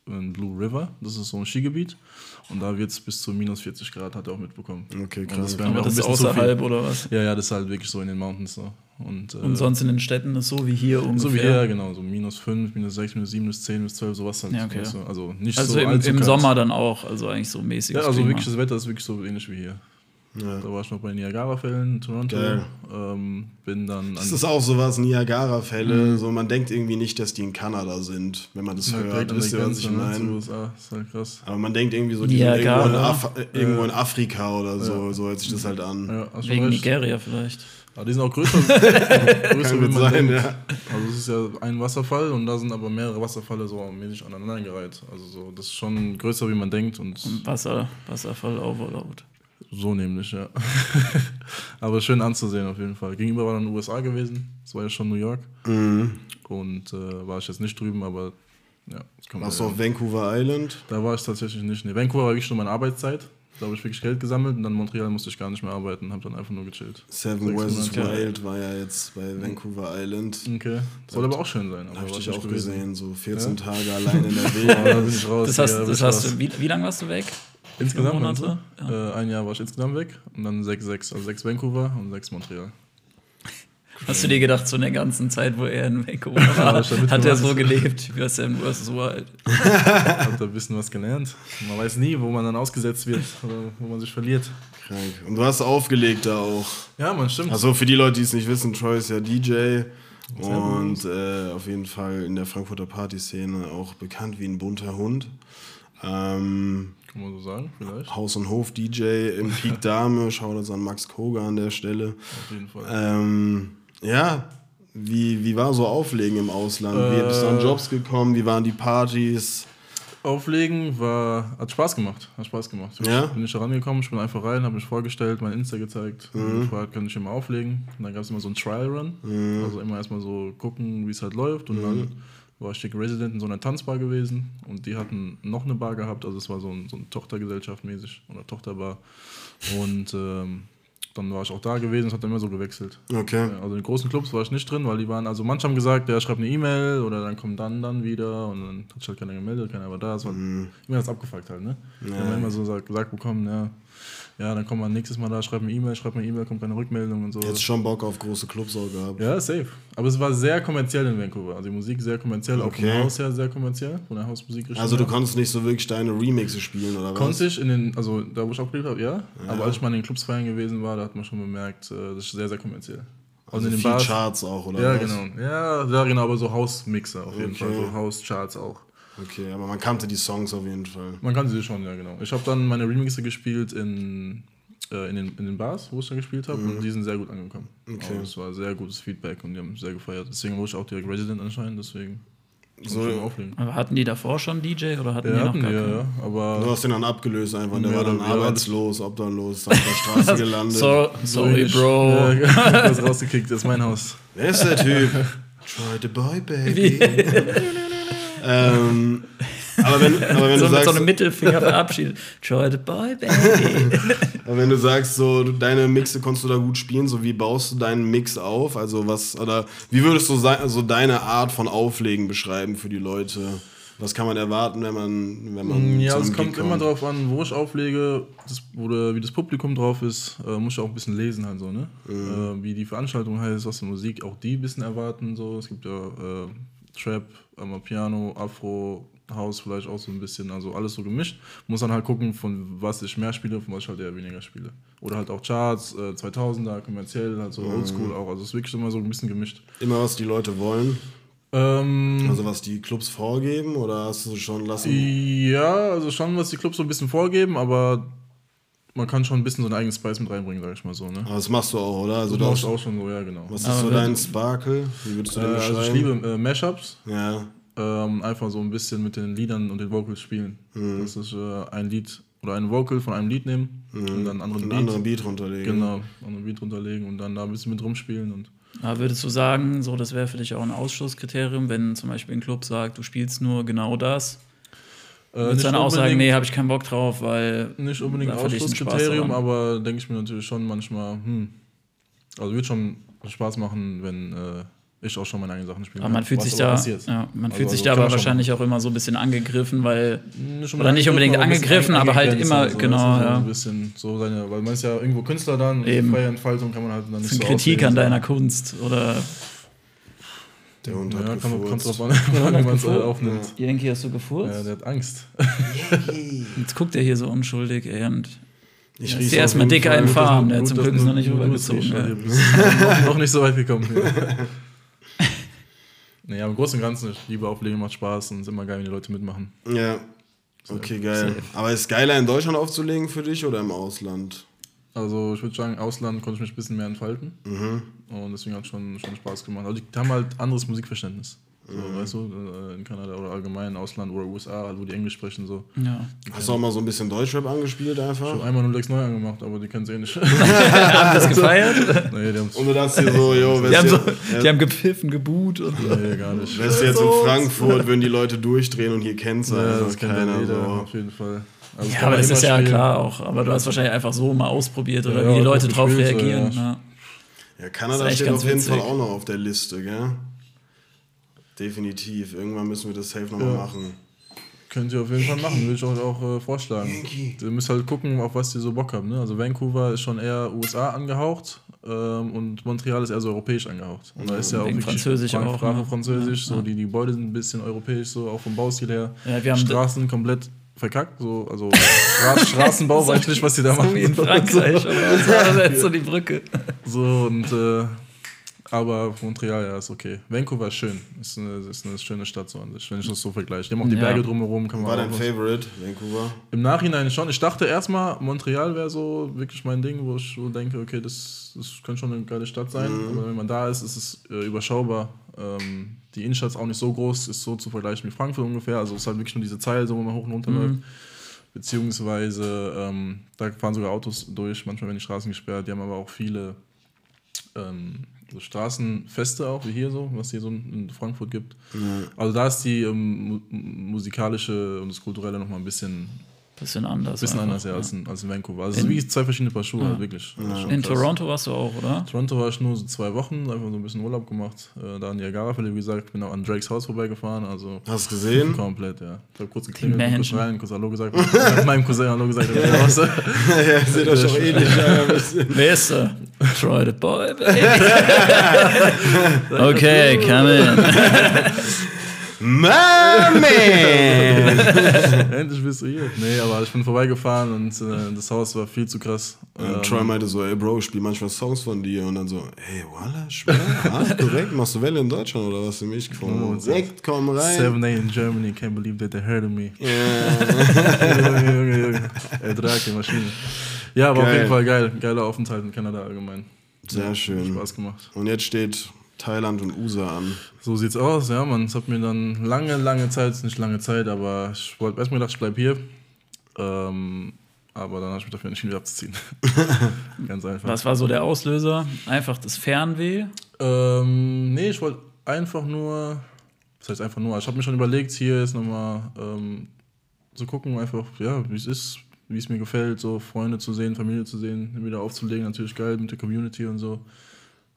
Speaker 4: in Blue River, das ist so ein Skigebiet. Und da wird es bis zu minus 40 Grad, hat er auch mitbekommen.
Speaker 2: Okay,
Speaker 4: Und
Speaker 2: krass.
Speaker 4: das
Speaker 3: Aber
Speaker 4: auch
Speaker 3: das
Speaker 4: ein
Speaker 3: ist außerhalb, oder was?
Speaker 4: Ja, ja, das ist halt wirklich so in den Mountains so. Und, äh,
Speaker 3: Und sonst in den Städten ist so wie hier ungefähr.
Speaker 4: so wie hier, genau, so minus 5, minus 6, minus 7, minus 10, minus 12, sowas halt.
Speaker 3: Ja, okay.
Speaker 4: Also nicht
Speaker 3: Also
Speaker 4: so
Speaker 3: im, im. Sommer dann auch, also eigentlich so mäßig.
Speaker 4: Ja, also wirklich, das Wetter ist wirklich so ähnlich wie hier.
Speaker 2: Ja.
Speaker 4: Da war ich noch bei Niagara-Fällen in Toronto. Ähm, bin dann an
Speaker 2: Das ist auch sowas, Niagara-Fälle. So, man denkt irgendwie nicht, dass die in Kanada sind, wenn man das
Speaker 4: ja,
Speaker 2: hört. Wisst ihr, was ich
Speaker 4: ne,
Speaker 2: meine?
Speaker 4: USA. Das ist halt krass.
Speaker 2: Aber man denkt irgendwie so, die sind irgendwo,
Speaker 3: Niagara.
Speaker 2: in, Af äh, irgendwo in Afrika oder so. So hört sich das halt an.
Speaker 4: Ja, schon
Speaker 3: Wegen. Nigeria vielleicht.
Speaker 4: Aber die sind auch größer, größer wie man
Speaker 2: sein,
Speaker 4: denkt.
Speaker 2: ja.
Speaker 4: Also es ist ja ein Wasserfall und da sind aber mehrere Wasserfälle so mäßig aneinandergereiht. Also so, das ist schon größer, wie man denkt und
Speaker 3: Wasser, Wasserfall, Overload.
Speaker 4: So nämlich, ja. aber schön anzusehen auf jeden Fall. Gegenüber war dann USA gewesen, das war ja schon New York.
Speaker 2: Mhm.
Speaker 4: Und äh, war ich jetzt nicht drüben, aber ja. Das kommt
Speaker 2: Warst du auf Vancouver Island?
Speaker 4: Da war ich tatsächlich nicht. Nee, Vancouver war wirklich nur meine Arbeitszeit. Da habe ich wirklich Geld gesammelt und dann Montreal musste ich gar nicht mehr arbeiten, habe dann einfach nur gechillt.
Speaker 2: Seven.
Speaker 4: Monate.
Speaker 2: Wild war ja jetzt bei Vancouver Island.
Speaker 4: Okay. Soll aber auch schön sein. Aber
Speaker 2: Habe ich dich auch
Speaker 4: gewesen.
Speaker 2: gesehen, so 14
Speaker 4: Ja?
Speaker 2: Tage allein in der
Speaker 4: Ja, da
Speaker 2: Welt.
Speaker 4: bin ich raus.
Speaker 3: Das hast,
Speaker 4: ja,
Speaker 3: das
Speaker 4: das
Speaker 3: hast du, wie, wie lange warst du weg?
Speaker 4: Insgesamt
Speaker 3: Monate?
Speaker 4: Monate? Äh, ein Jahr war ich insgesamt weg und dann sechs, sechs. Also sechs Vancouver und sechs Montreal.
Speaker 3: Hast du dir gedacht, so in der ganzen Zeit, wo er in Vancouver war, hat er so gelebt, wie Sam vs. Wild?
Speaker 4: Hab da ein bisschen was gelernt. Man weiß nie, wo man dann ausgesetzt wird oder wo man sich verliert.
Speaker 2: Krank. Und du hast aufgelegt da auch.
Speaker 4: Ja, man stimmt.
Speaker 2: Also für die Leute, die es nicht wissen, Troy ist ja DJ und äh, auf jeden Fall in der Frankfurter Partyszene auch bekannt wie ein bunter Hund. Ähm,
Speaker 4: Kann man so sagen, vielleicht.
Speaker 2: Haus- und Hof-DJ im Peak Dame, schaut uns an Max Koga an der Stelle.
Speaker 4: Auf jeden Fall.
Speaker 2: Ähm, ja, wie, wie war so Auflegen im Ausland? Wie bist du an
Speaker 4: Äh,
Speaker 2: Jobs gekommen? Wie waren die Partys?
Speaker 4: Auflegen war, hat Spaß gemacht. Hat Spaß gemacht. Ich
Speaker 2: Ja?
Speaker 4: bin nicht da rangekommen, ich bin einfach rein, habe mich vorgestellt, mein Insta gezeigt,
Speaker 2: Mhm.
Speaker 4: gefragt, kann ich immer auflegen. Und dann gab es immer so einen Trial Run.
Speaker 2: Mhm.
Speaker 4: Also immer erstmal so gucken, wie es halt läuft. Und dann war ich Dick Resident in so einer Tanzbar gewesen und die hatten noch eine Bar gehabt, also es war so, ein, so eine Tochtergesellschaft mäßig oder Tochterbar. Und ähm, dann war ich auch da gewesen, es hat dann immer so gewechselt.
Speaker 2: Okay.
Speaker 4: Ja, Also in großen Clubs war ich nicht drin, weil die waren, also manche haben gesagt, ja, schreib eine E-Mail oder dann kommt dann, dann wieder und dann hat sich halt keiner gemeldet, keiner war da. Es war immer das abgefuckt halt, ne? Wir haben immer so gesagt, gesagt bekommen, ja, ja, dann kommt man nächstes Mal da, schreib eine E-Mail, schreib eine E-Mail, kommt keine Rückmeldung und so.
Speaker 2: Jetzt schon Bock auf große Clubs auch gehabt.
Speaker 4: Ja, safe. Aber es war sehr kommerziell in Vancouver. Also die Musik sehr kommerziell, auch
Speaker 2: Okay.
Speaker 4: vom Haus her sehr kommerziell, von der Hausmusik.
Speaker 2: Also du konntest nicht so wirklich deine Remixe spielen oder was?
Speaker 4: Konnte ich in den, also da wo ich aufgelegt habe, ja. Aber als ich mal in den Clubs feiern gewesen war, da hat man schon bemerkt, äh, das ist sehr, sehr kommerziell.
Speaker 2: Also
Speaker 4: in den
Speaker 2: viel
Speaker 4: Bars-
Speaker 2: Charts auch, oder
Speaker 4: Ja,
Speaker 2: was?
Speaker 4: genau. Ja, ja, genau, aber so Hausmixer auf jeden
Speaker 2: Okay.
Speaker 4: Fall. So House-Charts auch.
Speaker 2: Okay, aber man kannte die Songs auf jeden Fall.
Speaker 4: Man kann sie schon, ja, genau. Ich habe dann meine Remixe gespielt in, äh, in, den, in den Bars, wo ich dann gespielt habe, und die sind sehr gut angekommen.
Speaker 2: Okay.
Speaker 4: Also es war sehr gutes Feedback und die haben sehr gefeiert. Deswegen wurde ich auch direkt Resident anscheinend, deswegen
Speaker 2: So-
Speaker 4: so auflegen.
Speaker 3: Aber hatten die davor schon DJ oder hatten
Speaker 4: Ja,
Speaker 3: die noch
Speaker 4: hatten
Speaker 3: gar
Speaker 4: wir,
Speaker 3: keinen?
Speaker 4: ja,
Speaker 2: Du
Speaker 4: aber
Speaker 2: hast den dann abgelöst einfach. Der
Speaker 4: Ja,
Speaker 2: war dann
Speaker 4: ja,
Speaker 2: arbeitslos, obdachlos, auf der Straße gelandet.
Speaker 3: So, sorry,
Speaker 4: ähnlich.
Speaker 3: Bro.
Speaker 4: Das rausgekickt, das ist mein Haus.
Speaker 2: Wer ist der Typ? Try the boy, baby. ähm, aber wenn, aber wenn
Speaker 3: so
Speaker 2: du
Speaker 3: mit so
Speaker 2: sagst,
Speaker 3: einem Mittelfinger verabschiedet. Try the boy, baby.
Speaker 2: aber wenn du sagst, so deine Mixe konntest du da gut spielen, so wie baust du deinen Mix auf? Also was oder wie würdest du so deine Art von Auflegen beschreiben für die Leute? Was kann man erwarten, wenn man wenn man
Speaker 4: Ja,
Speaker 2: zu
Speaker 4: es kommt
Speaker 2: Gig
Speaker 4: immer drauf an, wo ich auflege, das, oder wie das Publikum drauf ist, äh, muss ich auch ein bisschen lesen halt so, ne?
Speaker 2: Mhm.
Speaker 4: Äh, wie die Veranstaltung heißt, was für Musik, auch die ein bisschen erwarten, so. Es gibt ja äh, Trap, einmal Piano, Afro, House vielleicht auch so ein bisschen, also alles so gemischt. Muss dann halt gucken, von was ich mehr spiele, von was ich halt eher weniger spiele. Oder halt auch Charts, äh, 2000er, kommerziell, halt so
Speaker 2: Mhm.
Speaker 4: Oldschool auch, also es ist wirklich immer so ein bisschen gemischt.
Speaker 2: Immer was die Leute wollen,
Speaker 4: Ähm,
Speaker 2: also was die Clubs vorgeben oder hast du schon lassen?
Speaker 4: Ja, also schon, was die Clubs so ein bisschen vorgeben, aber man kann schon ein bisschen so einen eigenen Spice mit reinbringen, sag ich mal so. Ne?
Speaker 2: Aber das machst du auch, oder? Also du
Speaker 4: mach
Speaker 2: hast,
Speaker 4: ich auch schon so, ja, genau.
Speaker 2: was ist
Speaker 3: Aber
Speaker 2: so dein Sparkle? Wie würdest du
Speaker 4: Äh,
Speaker 2: den
Speaker 4: also ich
Speaker 2: beschreiben?
Speaker 4: liebe äh, Mashups,
Speaker 2: ja.
Speaker 4: ähm, einfach so ein bisschen mit den Liedern und den Vocals spielen.
Speaker 2: Mhm.
Speaker 4: Das ist äh, ein Lied oder ein Vocal von einem Lied nehmen und dann einen anderen
Speaker 2: einen
Speaker 4: Beat.
Speaker 2: anderen Beat runterlegen.
Speaker 4: Genau, einen anderen Beat runterlegen und dann da ein bisschen mit rumspielen. Und
Speaker 3: Aber würdest du sagen, so das wäre für dich auch ein Ausschlusskriterium, wenn zum Beispiel ein Club sagt, du spielst nur genau das?
Speaker 4: Äh,
Speaker 3: Würdest du dann auch sagen,
Speaker 4: unbedingt-
Speaker 3: nee, habe ich keinen Bock drauf, weil
Speaker 4: Nicht unbedingt
Speaker 3: da Spaß
Speaker 4: Ausschlusskriterium, aber denke ich mir natürlich schon manchmal, hm, also wird schon Spaß machen, wenn äh, ich auch schon meine eigenen Sachen spiele.
Speaker 3: Aber man fühlt sich da, ja, man fühlt sich da
Speaker 4: kann
Speaker 3: aber wahrscheinlich auch immer so ein bisschen angegriffen, weil
Speaker 4: Nicht
Speaker 3: Oder nicht unbedingt
Speaker 4: ein
Speaker 3: angegriffen, aber halt immer,
Speaker 4: so,
Speaker 3: genau,
Speaker 4: so
Speaker 3: ja.
Speaker 4: Ein bisschen so seine, weil man ist ja irgendwo Künstler dann,
Speaker 3: Eben.
Speaker 4: freie Entfaltung kann man halt dann nicht
Speaker 3: das ist
Speaker 4: so
Speaker 3: eine Kritik an deiner Kunst oder
Speaker 2: Der Hund
Speaker 4: Ja,
Speaker 2: hat
Speaker 4: kann, kommt
Speaker 2: gefurzt.
Speaker 4: drauf an, wie man es
Speaker 3: gefurzt.
Speaker 4: aufnimmt.
Speaker 3: Yankee hast du gefurzt?
Speaker 4: Ja, der hat Angst.
Speaker 3: Jetzt guckt er hier so unschuldig ey, und
Speaker 2: Ich
Speaker 3: Ja,
Speaker 2: riech's
Speaker 3: zieh erstmal
Speaker 2: auf jeden
Speaker 3: dick
Speaker 2: Fall.
Speaker 3: einen fahren, der zum Glück ist noch nicht rübergezogen.
Speaker 4: es
Speaker 3: ja.
Speaker 4: noch- nicht so weit gekommen. Ja. nee, aber im Großen und Ganzen, liebe Auflegen, macht Spaß und es ist immer geil, wenn die Leute mitmachen.
Speaker 2: Ja. Okay, geil. Aber ist geiler in Deutschland aufzulegen für dich oder im Ausland?
Speaker 4: Also ich würde sagen, Ausland konnte ich mich ein bisschen mehr entfalten. Und deswegen hat es schon, schon Spaß gemacht. Also die haben halt anderes Musikverständnis. So, Weißt du, äh, in Kanada oder allgemein im Ausland oder USA, halt, wo die Englisch sprechen, so.
Speaker 3: Ja.
Speaker 2: Hast du auch mal so ein bisschen Deutschrap angespielt
Speaker 4: Ich
Speaker 2: einfach?
Speaker 4: habe einmal 06 neu angemacht, aber die kennen es eh nicht.
Speaker 3: Haben das gefeiert?
Speaker 4: nee, die haben's,
Speaker 2: Und du dachtest dir so, yo,
Speaker 3: Die haben,
Speaker 2: du
Speaker 3: so, die haben gepfiffen, geboot und so.
Speaker 4: nee, gar nicht.
Speaker 2: wärst du jetzt in Frankfurt, würden die Leute durchdrehen und hier kennt's
Speaker 4: Ja,
Speaker 2: einfach
Speaker 4: das kennt ja
Speaker 2: keiner.
Speaker 4: jeder,
Speaker 2: So.
Speaker 4: auf jeden Fall. Also
Speaker 3: Ja, aber das ist ja
Speaker 4: spielen.
Speaker 3: klar auch. Aber du hast wahrscheinlich einfach so mal ausprobiert oder
Speaker 4: Ja,
Speaker 3: wie die
Speaker 4: ja,
Speaker 3: Leute drauf reagieren.
Speaker 4: ja.
Speaker 3: Ja.
Speaker 2: Ja, Kanada steht auf jeden
Speaker 3: witzig.
Speaker 2: Fall auch noch auf der Liste, gell? Definitiv. Irgendwann müssen wir das safe nochmal
Speaker 4: Ja.
Speaker 2: machen.
Speaker 4: Könnt ihr auf jeden Fall machen, würde ich euch auch äh, vorschlagen. Ihr müsst halt gucken, auf was ihr so Bock habt. Ne? Also Vancouver ist schon eher USA angehaucht ähm, und Montreal ist eher so europäisch angehaucht. Und da ist ja auch
Speaker 3: Französisch
Speaker 4: Frank-
Speaker 3: auch,
Speaker 4: Sprache
Speaker 3: ne?
Speaker 4: Französisch,
Speaker 3: Ja,
Speaker 4: so die, die Gebäude sind ein bisschen europäisch, so auch vom Baustil her.
Speaker 3: Ja, wir haben-
Speaker 4: Straßen komplett verkackt, so, also Stra Straßenbau weiß ich nicht, was die da machen.
Speaker 3: So wie in Frankreich. Oder so. Da ist so die Brücke.
Speaker 4: So und äh, aber Montreal, ja, ist okay. Vancouver ist schön. Ist eine, ist eine schöne Stadt so an sich, wenn ich das so vergleiche. Die haben auch die
Speaker 3: Ja.
Speaker 4: Berge drumherum. Kann man
Speaker 2: War dein
Speaker 4: was-
Speaker 2: Favorite, Vancouver?
Speaker 4: Im Nachhinein schon. Ich dachte erstmal, Montreal wäre so wirklich mein Ding, wo ich so denke, okay, das, das könnte schon eine geile Stadt sein. Aber wenn man da ist, ist es äh, überschaubar. Ähm, die Innenstadt ist auch nicht so groß, ist so zu vergleichen wie Frankfurt ungefähr. Also es ist halt wirklich nur diese Zeile, so, wo man hoch und runter läuft. Beziehungsweise, ähm, da fahren sogar Autos durch, manchmal werden die Straßen gesperrt. Die haben aber auch viele ähm, so Straßenfeste auch, wie hier so, was hier so in Frankfurt gibt. Also da ist die ähm, mu musikalische und das Kulturelle nochmal ein bisschen
Speaker 3: Bisschen anders.
Speaker 4: Bisschen
Speaker 3: einfach,
Speaker 4: anders, ja, als in, als in Vancouver. Also es ist wie zwei verschiedene Paar Schuhe, halt, wirklich. Ist schon
Speaker 3: In
Speaker 4: krass.
Speaker 3: Toronto warst du auch, oder?
Speaker 4: Toronto war ich nur so zwei Wochen, einfach so ein bisschen Urlaub gemacht. Äh, da in Niagara-Fälle, wie gesagt, bin auch an Drakes Haus vorbeigefahren. Also
Speaker 2: Hast du gesehen?
Speaker 4: komplett, ja. Ich habe kurz geklingelt, bin kurz rein, kurz Hallo gesagt. Ich hab meinem Cousin Hallo gesagt. raus.
Speaker 2: ja, seht euch auch ähnlich. Ja.
Speaker 3: Wer ist da? Troy the Boy, baby. okay, come in.
Speaker 2: My man!
Speaker 4: Endlich bist du hier. Nee, aber ich bin vorbeigefahren und äh, das Haus war viel zu krass.
Speaker 2: Und
Speaker 4: Ähm,
Speaker 2: Troy meinte so, ey Bro, ich spiel manchmal Songs von dir und dann so, ey, Walla, schwer, ah, korrekt, machst du Welle in Deutschland oder was für mich gefunden?
Speaker 4: Oh,
Speaker 2: Direkt, komm rein.
Speaker 4: Seven A in Germany, can't believe that they heard of me.
Speaker 2: Ja.
Speaker 4: Junge, Junge, Junge. Ey, Drake, Maschine. Ja, aber auf
Speaker 2: Geil.
Speaker 4: jeden Fall geil. Geiler Aufenthalt in Kanada allgemein.
Speaker 2: Sehr
Speaker 4: Hat
Speaker 2: schön.
Speaker 4: Spaß gemacht.
Speaker 2: Und jetzt steht Thailand und USA an.
Speaker 4: So sieht's aus, ja, man. Es hat mir dann lange, lange Zeit, nicht lange Zeit, aber ich wollte erstmal gedacht, ich bleib hier. Ähm, aber dann habe ich mich dafür entschieden, wieder abzuziehen. Ganz einfach.
Speaker 3: Was war so der Auslöser? Einfach das Fernweh?
Speaker 4: Ähm, nee, ich wollte einfach nur, das heißt einfach nur, ich habe mir schon überlegt, hier jetzt nochmal ähm, zu gucken, einfach, ja, wie es ist, wie es mir gefällt, so Freunde zu sehen, Familie zu sehen, wieder aufzulegen, natürlich geil mit der Community und so.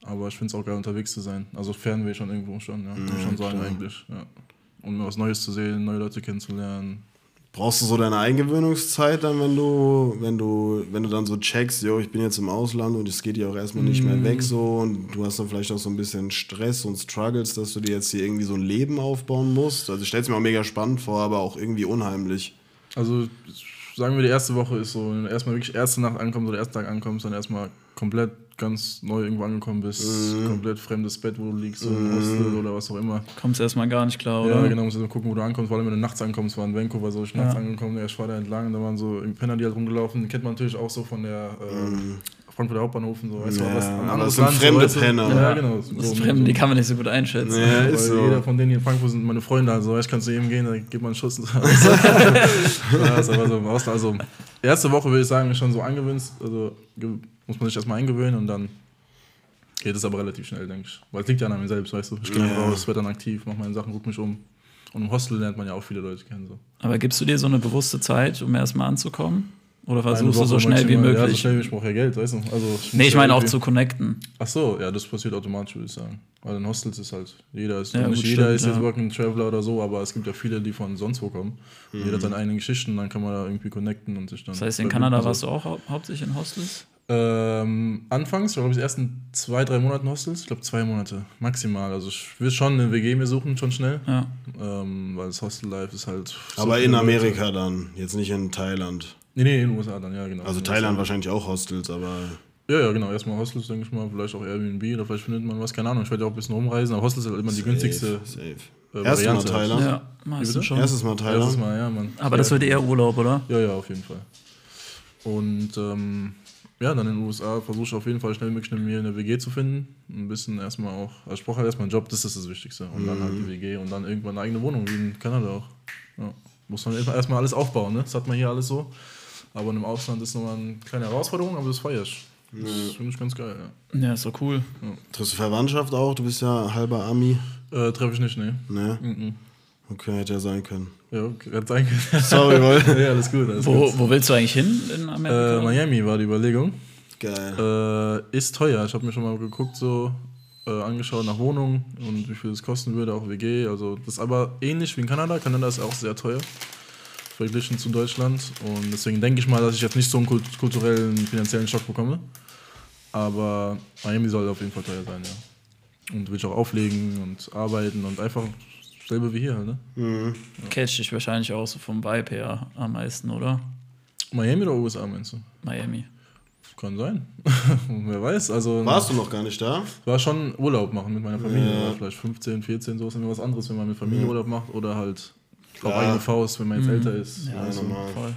Speaker 4: Aber ich finde es auch geil, unterwegs zu sein. Also Fernweh schon irgendwo schon, ja. Ich schon sagen, eigentlich, ja. Mal was Neues zu sehen, neue Leute kennenzulernen.
Speaker 2: Brauchst du so deine Eingewöhnungszeit dann, wenn du, wenn du, wenn du dann so checkst, yo, ich bin jetzt im Ausland und es geht ja auch erstmal nicht mehr weg so und du hast dann vielleicht auch so ein bisschen Stress und Struggles, dass du dir jetzt hier irgendwie so ein Leben aufbauen musst. Also ich stell's mir auch mega spannend vor, aber auch irgendwie unheimlich.
Speaker 4: Also sagen wir, die erste Woche ist so, wenn du erstmal wirklich erste Nacht ankommst oder ersten Tag ankommst, dann erstmal komplett ganz neu irgendwo angekommen bist, komplett fremdes Bett, wo du liegst, so Hostel oder was auch immer.
Speaker 3: Kommst erstmal gar nicht klar,
Speaker 4: Ja,
Speaker 3: oder?
Speaker 4: genau, musst du gucken, wo du ankommst, vor allem wenn du nachts ankommst, war in Vancouver so, ich nachts angekommen, ja, ich war da entlang, da waren so Penner, die halt rumgelaufen, die kennt man natürlich auch so von der ähm, Frankfurter Hauptbahnhof und so, weißt du,
Speaker 2: Ja,
Speaker 4: was ein anderes
Speaker 2: das sind
Speaker 4: Land,
Speaker 2: fremde
Speaker 4: du?
Speaker 2: Penner.
Speaker 4: Ja, genau.
Speaker 3: Das
Speaker 4: so,
Speaker 3: ist Fremden, die
Speaker 4: so.
Speaker 3: kann man nicht so gut einschätzen.
Speaker 2: Ja,
Speaker 4: Weil
Speaker 2: ist so.
Speaker 4: jeder von denen hier in Frankfurt sind meine Freunde, also weißt, kannst du eben gehen, da gibt man einen Schuss. ja, ist aber so im Ausland. Also, erste Woche würde ich sagen, ist schon so angewöhnt, also muss man sich erstmal eingewöhnen und dann geht es aber relativ schnell, denke ich. Weil es liegt ja an einem selbst, weißt du. Ich gehe
Speaker 2: Ja.
Speaker 4: raus, werde dann aktiv, mache meine Sachen, guck mich um. Und im Hostel lernt man ja auch viele Leute kennen. So.
Speaker 3: Aber gibst du dir so eine bewusste Zeit, um erstmal anzukommen? Oder versuchst du so schnell wie
Speaker 4: maximal. Ja, so
Speaker 3: möglich?
Speaker 4: schnell wie ich brauche ja Geld, weißt du. Also, ich
Speaker 3: nee, ich meine auch
Speaker 4: irgendwie-
Speaker 3: zu connecten.
Speaker 4: Ach so, ja, das passiert automatisch, würde ich sagen. Weil in Hostels ist halt, jeder ist,
Speaker 3: Ja,
Speaker 4: nicht jeder
Speaker 3: stimmt,
Speaker 4: ist jetzt
Speaker 3: ja.
Speaker 4: Working Traveler oder so, aber es gibt ja viele, die von sonst wo kommen. Und Jeder hat seine eigenen Geschichten, dann kann man da irgendwie connecten und sich dann.
Speaker 3: Das heißt, in Kanada warst du auch hau hauptsächlich in Hostels?
Speaker 4: Ähm, anfangs, glaube ich, die ersten zwei, drei Monate in Hostels. Ich glaube, zwei Monate maximal. Also, ich will schon eine WG mir suchen, schon schnell.
Speaker 3: Ja.
Speaker 4: Ähm, weil das Hostel-Life ist halt. so
Speaker 2: Aber in
Speaker 4: Leute.
Speaker 2: Amerika dann, jetzt nicht in Thailand.
Speaker 4: Nee, nee, in den USA dann, ja, genau.
Speaker 2: Also Thailand
Speaker 4: USA.
Speaker 2: wahrscheinlich auch Hostels, aber
Speaker 4: Ja, ja, genau. Erstmal Hostels, denke ich mal. Vielleicht auch Airbnb oder vielleicht findet man was. Keine Ahnung. Ich werde ja auch ein bisschen rumreisen. Aber Hostels ist halt immer die günstigste.
Speaker 2: Safe.
Speaker 4: äh,
Speaker 2: Erstes Mal
Speaker 4: Variante.
Speaker 2: Thailand.
Speaker 3: Ja, meistens schon.
Speaker 2: Erstes Mal Thailand.
Speaker 4: Erstes Mal, ja, Mann.
Speaker 3: Aber das
Speaker 4: ja.
Speaker 3: wird eher Urlaub, oder?
Speaker 4: Ja, ja, auf jeden Fall. Und ähm, ja, dann in den USA versuche ich auf jeden Fall schnell mir eine WG zu finden. Ein bisschen erstmal auch, also ich brauche halt erstmal einen Job, das ist das Wichtigste. Und dann halt die WG und dann irgendwann eine eigene Wohnung, wie in Kanada auch. Ja. Muss man erstmal alles aufbauen, ne? Das hat man hier alles so. Aber im Ausland ist nochmal eine kleine Herausforderung, aber das feiere ich. Das finde ich ganz geil, ja.
Speaker 3: Ja, ist doch cool.
Speaker 2: Triffst du Verwandtschaft auch? Du bist ja halber Ami.
Speaker 4: Äh, Treffe ich nicht, ne?
Speaker 2: Ne?
Speaker 4: Mhm.
Speaker 2: Okay, hätte ja sein können.
Speaker 4: Ja, okay, ganz eigentlich.
Speaker 2: Sorry, Woll.
Speaker 4: ja, alles gut. Alles
Speaker 3: Wo,
Speaker 4: gut.
Speaker 3: wo willst du eigentlich hin in Amerika?
Speaker 4: Äh, Miami war die Überlegung.
Speaker 2: Geil.
Speaker 4: Äh, ist teuer. Ich habe mir schon mal geguckt, so äh, angeschaut nach Wohnung und wie viel es kosten würde, auch WG. Also das ist aber ähnlich wie in Kanada. Kanada ist auch sehr teuer verglichen zu Deutschland. Und deswegen denke ich mal, dass ich jetzt nicht so einen kult kulturellen, finanziellen Schock bekomme. Aber Miami soll auf jeden Fall teuer sein, ja. Und will ich auch auflegen und arbeiten und einfach selber wie hier, halt, ne?
Speaker 3: Catch dich wahrscheinlich auch so vom Vibe her am meisten, oder?
Speaker 4: Miami oder USA meinst du?
Speaker 3: Miami.
Speaker 4: Kann sein. Wer weiß. Also
Speaker 2: Warst du noch gar nicht da?
Speaker 4: war schon Urlaub machen mit meiner Familie.
Speaker 2: Ja.
Speaker 4: War vielleicht 15, 14, so ist immer was anderes, wenn man mit Familie Urlaub macht oder halt auf eigene Faust, wenn man jetzt älter ist.
Speaker 3: Ja,
Speaker 4: also,
Speaker 2: normal.
Speaker 3: voll.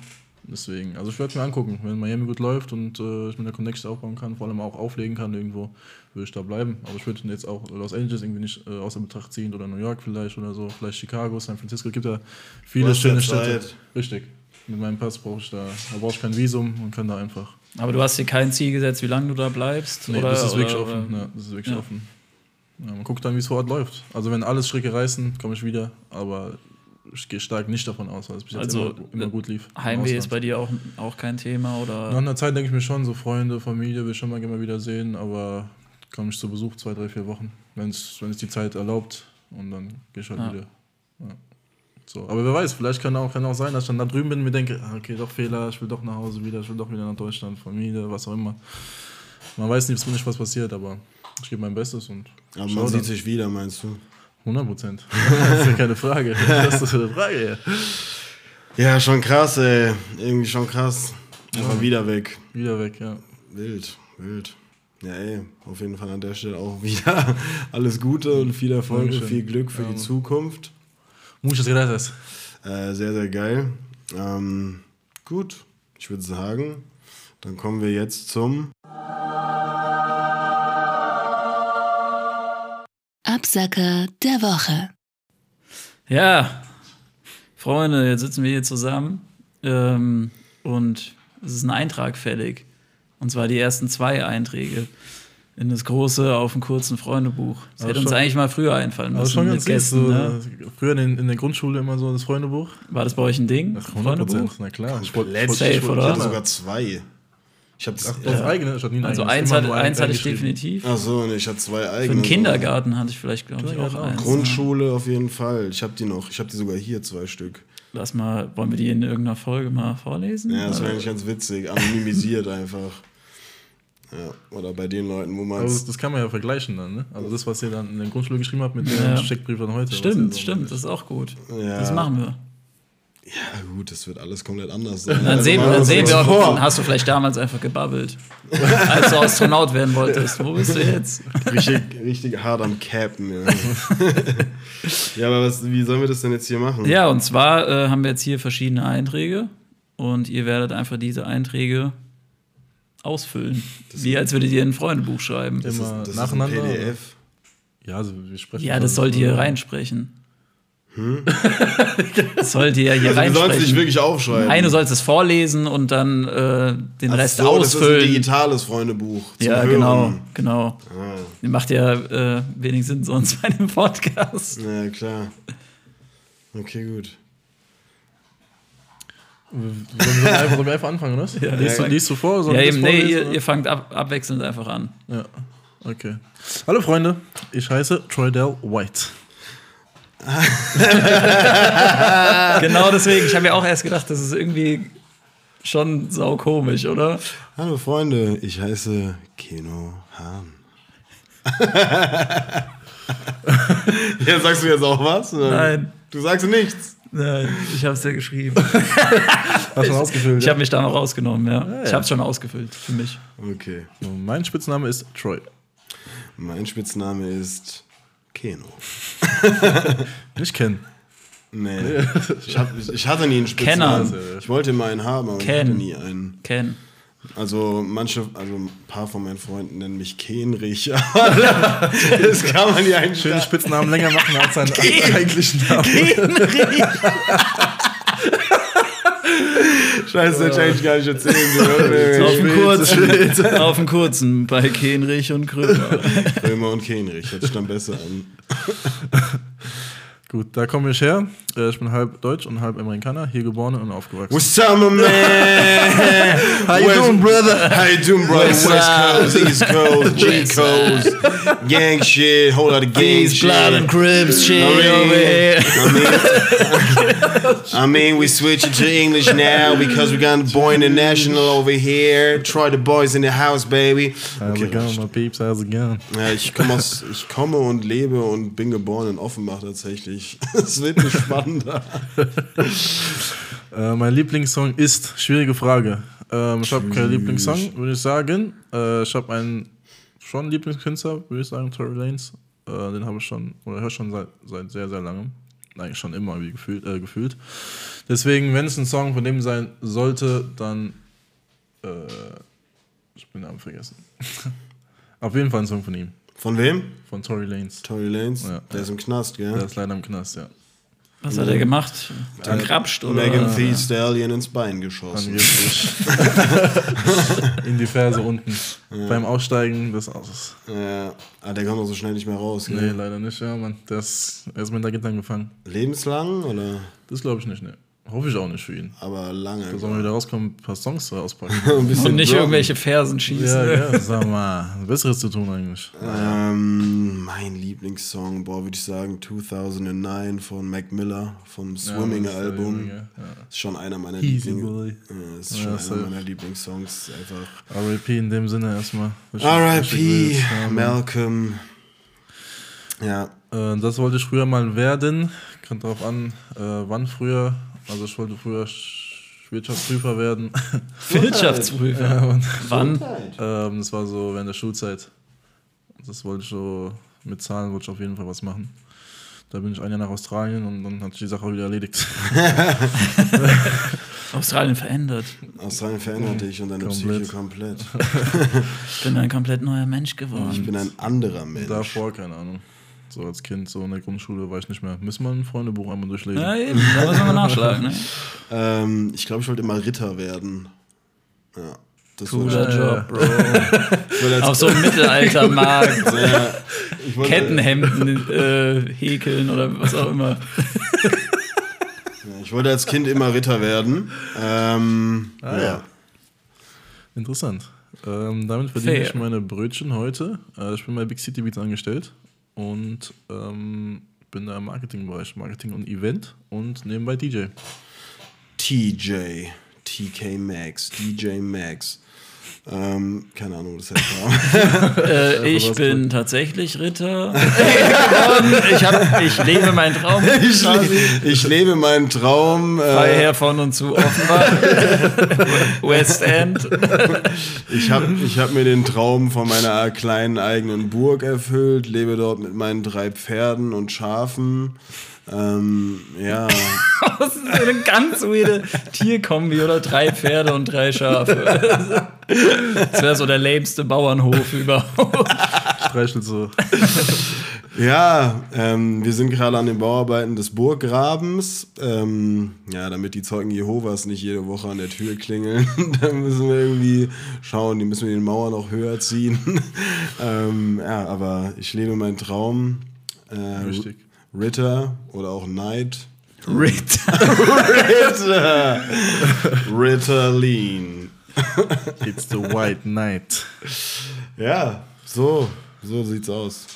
Speaker 4: Deswegen. Also ich werde mir angucken, wenn Miami gut läuft und äh, ich mit der Connection aufbauen kann, vor allem auch auflegen kann irgendwo, würde ich da bleiben. Aber ich würde jetzt auch Los Angeles irgendwie nicht äh, außer Betracht ziehen oder New York vielleicht oder so, vielleicht Chicago, San Francisco. Es gibt ja viele schöne Städte.
Speaker 2: Zeit.
Speaker 4: Richtig. Mit meinem Pass brauche ich da, da brauche ich kein Visum und kann da einfach.
Speaker 3: Aber du hast dir kein Ziel gesetzt, wie lange du da bleibst?
Speaker 4: Nee,
Speaker 3: oder,
Speaker 4: das ist wirklich
Speaker 3: oder,
Speaker 4: offen.
Speaker 3: Oder?
Speaker 4: Ja, das ist wirklich
Speaker 3: Ja.
Speaker 4: offen. Ja, man guckt dann, wie es vor Ort läuft. Also wenn alles Stricke reißen, komme ich wieder. Aber ich gehe stark nicht davon aus, weil es bis jetzt
Speaker 3: Also,
Speaker 4: immer, immer gut lief. im
Speaker 3: Heimweh ist bei dir auch, auch kein Thema, oder?
Speaker 4: Nach einer Zeit denke ich mir schon, so Freunde, Familie will ich schon mal gerne mal wieder sehen, aber komme ich zu Besuch zwei, drei, vier Wochen, wenn es wenn es die Zeit erlaubt. Und dann gehe ich halt
Speaker 3: Ja.
Speaker 4: wieder. Ja. So. Aber wer weiß, vielleicht kann auch, kann auch sein, dass ich dann da drüben bin und mir denke, ah, okay, doch Fehler, ich will doch nach Hause wieder, ich will doch wieder nach Deutschland, Familie, was auch immer. Man weiß nicht, nicht was passiert, aber ich gebe mein Bestes und
Speaker 2: Aber man
Speaker 4: dann.
Speaker 2: sieht sich wieder, meinst du?
Speaker 4: 100 Prozent. das ist ja keine Frage. Das ist eine Frage. Ja.
Speaker 2: Ja, schon krass, ey. Irgendwie schon krass. Einfach wieder weg.
Speaker 4: Wieder weg, ja.
Speaker 2: Wild, wild. Ja, ey, auf jeden Fall an der Stelle auch wieder alles Gute und viel Erfolg und
Speaker 4: Dankeschön.
Speaker 2: viel Glück für
Speaker 4: Ja,
Speaker 2: die. Zukunft.
Speaker 4: Muchas gracias.
Speaker 2: Äh, sehr, sehr geil. Ähm, gut, ich würde sagen, dann kommen wir jetzt zum.
Speaker 5: Absacker der Woche.
Speaker 3: Ja, Freunde, jetzt sitzen wir hier zusammen ähm, und es ist ein Eintrag fällig. Und zwar die ersten zwei Einträge in das große, auf dem kurzen Freundebuch. Das
Speaker 4: Aber
Speaker 3: hätte uns
Speaker 4: schon-
Speaker 3: eigentlich mal früher einfallen müssen.
Speaker 4: schon ganz.
Speaker 3: Gästen,
Speaker 4: So,
Speaker 3: ne?
Speaker 4: Früher in, in der Grundschule immer so das Freundebuch.
Speaker 3: War das bei euch ein Ding?
Speaker 4: Ach, 100 Prozent. Na klar. Ich wollte
Speaker 2: Let's
Speaker 3: safe,
Speaker 2: ich
Speaker 3: oder?
Speaker 2: Ich hatte sogar zwei. Ich habe
Speaker 4: das eigene. Ich hatte nie ein
Speaker 3: Also eins, hatte, eins hatte ich definitiv.
Speaker 2: Ach so, nee, ich hatte zwei
Speaker 3: Für
Speaker 2: eigene.
Speaker 3: den Kindergarten hatte ich vielleicht, glaube ich, auch
Speaker 4: auch.
Speaker 3: eins.
Speaker 2: Grundschule auf jeden Fall. Ich habe die noch. Ich habe die sogar hier, zwei Stück.
Speaker 3: Lass mal, wollen wir die in irgendeiner Folge mal vorlesen?
Speaker 2: Ja, das wäre eigentlich ganz witzig. Anonymisiert einfach. Ja, oder bei den Leuten, wo man
Speaker 4: Aber das, kann man ja vergleichen dann, ne? Also das, was ihr dann in der Grundschule geschrieben habt mit
Speaker 3: Ja.
Speaker 4: dem Steckbrief von heute.
Speaker 3: Stimmt, stimmt, das ist auch gut.
Speaker 2: Ja.
Speaker 3: Das machen wir.
Speaker 2: Ja, gut, das wird alles komplett anders sein.
Speaker 3: Dann sehen, wir-
Speaker 2: machen
Speaker 3: dann sehen wir,
Speaker 2: vor.
Speaker 3: ob, hast du vielleicht damals einfach gebabbelt, als du Astronaut werden wolltest. Wo bist du jetzt?
Speaker 2: Richtig, richtig hart am Capen. Ja, ja aber was, wie sollen wir das denn jetzt hier machen?
Speaker 3: Ja, und zwar äh, haben wir jetzt hier verschiedene Einträge und ihr werdet einfach diese Einträge ausfüllen. Wie als würdet ihr ein Freundebuch schreiben.
Speaker 2: das ist,
Speaker 4: immer
Speaker 2: das
Speaker 4: nacheinander,
Speaker 2: Ist ein PDF.
Speaker 4: Ja, also wir sprechen.
Speaker 3: Ja, das sollt ihr reinsprechen. Das sollt ihr hier
Speaker 2: Also wir sollen es nicht wirklich aufschreiben.
Speaker 3: Nein, du sollst es vorlesen und dann äh, den
Speaker 2: Ach
Speaker 3: Rest
Speaker 2: so, Das ist ein
Speaker 3: ausfüllen.
Speaker 2: digitales Freundebuch. Zum
Speaker 3: ja,
Speaker 2: Hören.
Speaker 3: genau, genau.
Speaker 2: Ah,
Speaker 3: Macht ja äh, wenig Sinn sonst bei einem Podcast.
Speaker 2: ja, klar. Okay, gut.
Speaker 4: Sollen wir einfach, einfach anfangen, oder?
Speaker 3: Ja.
Speaker 4: liest, du, liest du vor?
Speaker 3: Ja, eben, nee, ihr, ihr fangt ab, abwechselnd einfach an.
Speaker 4: Ja, okay. Hallo Freunde, ich heiße Troy Dell White.
Speaker 3: genau deswegen, ich habe ja auch erst gedacht, das ist irgendwie schon saukomisch, oder?
Speaker 2: Hallo Freunde, ich heiße Keno Hahn. ja, sagst du jetzt auch was?
Speaker 3: Nein.
Speaker 2: Du sagst nichts.
Speaker 3: Nein, ich habe es ja geschrieben.
Speaker 4: Hast du schon ausgefüllt?
Speaker 3: Ich
Speaker 4: ja?
Speaker 3: habe mich da noch rausgenommen, ja.
Speaker 4: ja.
Speaker 3: Ich habe es schon ausgefüllt für mich.
Speaker 2: Okay.
Speaker 4: Mein Spitzname ist Troy.
Speaker 2: Mein Spitzname ist Keno.
Speaker 4: Nicht kennen.
Speaker 2: Nee. Ich, hab, ich hatte nie einen Spitznamen.
Speaker 3: Kenner.
Speaker 2: Ich wollte immer einen haben, aber ich
Speaker 3: Ken.
Speaker 2: hatte nie einen.
Speaker 3: Ken.
Speaker 2: Also manche, also ein paar von meinen Freunden nennen mich Kenrich. das kann man ja eigentlich
Speaker 4: Schönen Spitznamen länger machen als seinen eigentlichen Namen.
Speaker 2: Scheiße, hätte ich eigentlich gar nicht erzählen
Speaker 3: Auf dem kurzen, auf dem kurzen bei Kenrich und Krömer.
Speaker 2: Römer und Kenrich, hört sich dann besser an.
Speaker 4: Gut, da komme ich her. Äh, Ich bin halb Deutsch und halb Amerikaner, hier geboren und aufgewachsen.
Speaker 2: What's up, man?
Speaker 4: How you
Speaker 2: West-
Speaker 4: doing, brother?
Speaker 2: How you doing, brother?
Speaker 3: West
Speaker 2: West. Coast, East Coast, G Coast, gang shit, whole lot of gang
Speaker 3: These
Speaker 2: shit.
Speaker 3: blood and cribs shit
Speaker 2: I
Speaker 3: over here.
Speaker 2: mean, I mean, we switching to English now because we got the boy international over here. Troy the boys in the house, baby.
Speaker 4: How's it going, my peeps? How's it going?
Speaker 2: Ja, ich komme aus, ich komme und lebe und bin geboren in Offenbach tatsächlich. Es wird nicht spannender.
Speaker 4: Äh, mein Lieblingssong ist, schwierige Frage. Ähm, ich habe keinen Lieblingssong, würde ich sagen. Äh, ich habe einen schon Lieblingskünstler, würde ich sagen, Tory Lanez. Äh, den habe ich schon, oder höre schon seit, seit sehr, sehr langem. Eigentlich schon immer wie gefühlt, äh, gefühlt. Deswegen, wenn es ein Song von dem sein sollte, dann. Äh, ich bin den Namen vergessen. Auf jeden Fall ein Song von ihm,
Speaker 2: Von wem?
Speaker 4: von Tory Lanez.
Speaker 2: Tory Lanez.
Speaker 4: Ja.
Speaker 2: Der ist im Knast, gell?
Speaker 4: Der ist leider im Knast, ja.
Speaker 3: Was hat er gemacht? Gekrapscht oder?
Speaker 2: Megan Thee Stallion ins Bein geschossen.
Speaker 4: Angeblich. In die Ferse unten. Beim Aussteigen des Autos.
Speaker 2: Ja, ah, der kommt auch so schnell nicht mehr raus.
Speaker 4: Nee,
Speaker 2: Gell?
Speaker 4: leider nicht, ja, Mann. Der ist, er ist mit der Gittern gefangen.
Speaker 2: Lebenslang oder?
Speaker 4: Das glaube ich nicht, ne. Hoffe ich auch nicht für ihn.
Speaker 2: Aber lange.
Speaker 4: Da sollen wir wieder rauskommen, ein paar Songs auspacken.
Speaker 3: Und nicht
Speaker 2: droppen.
Speaker 3: irgendwelche Fersen schießen.
Speaker 4: ja, ja, sag mal. Besseres zu tun eigentlich.
Speaker 2: Ähm, mein Lieblingssong, boah, würde ich sagen 2009 von Mac Miller vom Swimming-Album.
Speaker 4: Ja,
Speaker 2: ist schon einer meiner
Speaker 4: Easy
Speaker 2: Lieblings
Speaker 4: Boy.
Speaker 2: ja, ist
Speaker 4: Ja,
Speaker 2: schon einer meiner Lieblingssongs. Einfach.
Speaker 4: R.I.P. in dem Sinne erstmal.
Speaker 2: R.I.P.
Speaker 4: Ja, Mann.
Speaker 2: Malcolm. Ja,
Speaker 4: Äh, das wollte ich früher mal werden. Kommt drauf an, äh, wann früher. Also ich wollte früher Sch- Wirtschaftsprüfer werden.
Speaker 3: Wirtschaftsprüfer.
Speaker 4: Ja, Mann.
Speaker 3: Wann?
Speaker 4: Ähm, das war so während der Schulzeit. Das wollte ich so mit Zahlen wollte ich auf jeden Fall was machen. Da bin ich ein Jahr nach Australien und dann hat sich die Sache auch wieder erledigt.
Speaker 3: Australien verändert.
Speaker 2: Australien verändert dich und deine
Speaker 4: Komplett.
Speaker 2: Psyche komplett.
Speaker 3: Ich bin ein komplett neuer Mensch
Speaker 2: Ich
Speaker 3: geworden.
Speaker 2: bin ein anderer Mensch.
Speaker 4: Davor, keine Ahnung. So als Kind, so in der Grundschule war ich nicht mehr. Müssen wir ein Freundebuch einmal durchlesen.
Speaker 3: Ja, eben. Da müssen wir nachschlagen. Ne?
Speaker 2: Ähm, ich glaube, ich wollte immer Ritter werden. Ja. Das
Speaker 3: Cooler Job, Bro. Auf so einem Mittelaltermarkt.
Speaker 2: Ja, ich wollte,
Speaker 3: Kettenhemden äh, häkeln oder was auch immer.
Speaker 2: Ja, ich wollte als Kind immer Ritter werden. Ähm,
Speaker 4: Ah,
Speaker 2: ja.
Speaker 4: ja. Interessant. Ähm, damit verdiene
Speaker 3: Fair.
Speaker 4: ich meine Brötchen heute. Äh, ich bin bei Big City Beats angestellt und ähm, bin da im Marketingbereich, Marketing und Event und nebenbei DJ.
Speaker 2: TJ, TK Max, DJ Max. Ähm, keine Ahnung, das heißt.
Speaker 3: Äh, ich bin tatsächlich Ritter. Ich, hab, ich lebe meinen Traum.
Speaker 2: ich, le ich lebe meinen Traum.
Speaker 3: Freiherr
Speaker 2: Äh,
Speaker 3: von und zu Offenbach. West End.
Speaker 2: ich habe ich hab mir den Traum von meiner kleinen eigenen Burg erfüllt, lebe dort mit meinen drei Pferden und Schafen. Ähm, ja,
Speaker 3: Das ist eine ganz weirde Tierkombi oder drei Pferde und drei Schafe. Das wäre so der lämste Bauernhof überhaupt.
Speaker 4: Streichelt so.
Speaker 2: ja ähm, wir sind gerade an den Bauarbeiten des Burggrabens. Ähm, ja, damit die Zeugen Jehovas nicht jede Woche an der Tür klingeln, da müssen wir irgendwie schauen, die müssen wir die Mauer noch höher ziehen. ähm, ja, aber ich lebe meinen Traum. Äh,
Speaker 4: Richtig.
Speaker 2: Ritter oder auch Knight.
Speaker 3: Ritter.
Speaker 2: Ritter! Ritter Lean.
Speaker 4: It's the White Knight.
Speaker 2: Ja, so, so sieht's aus.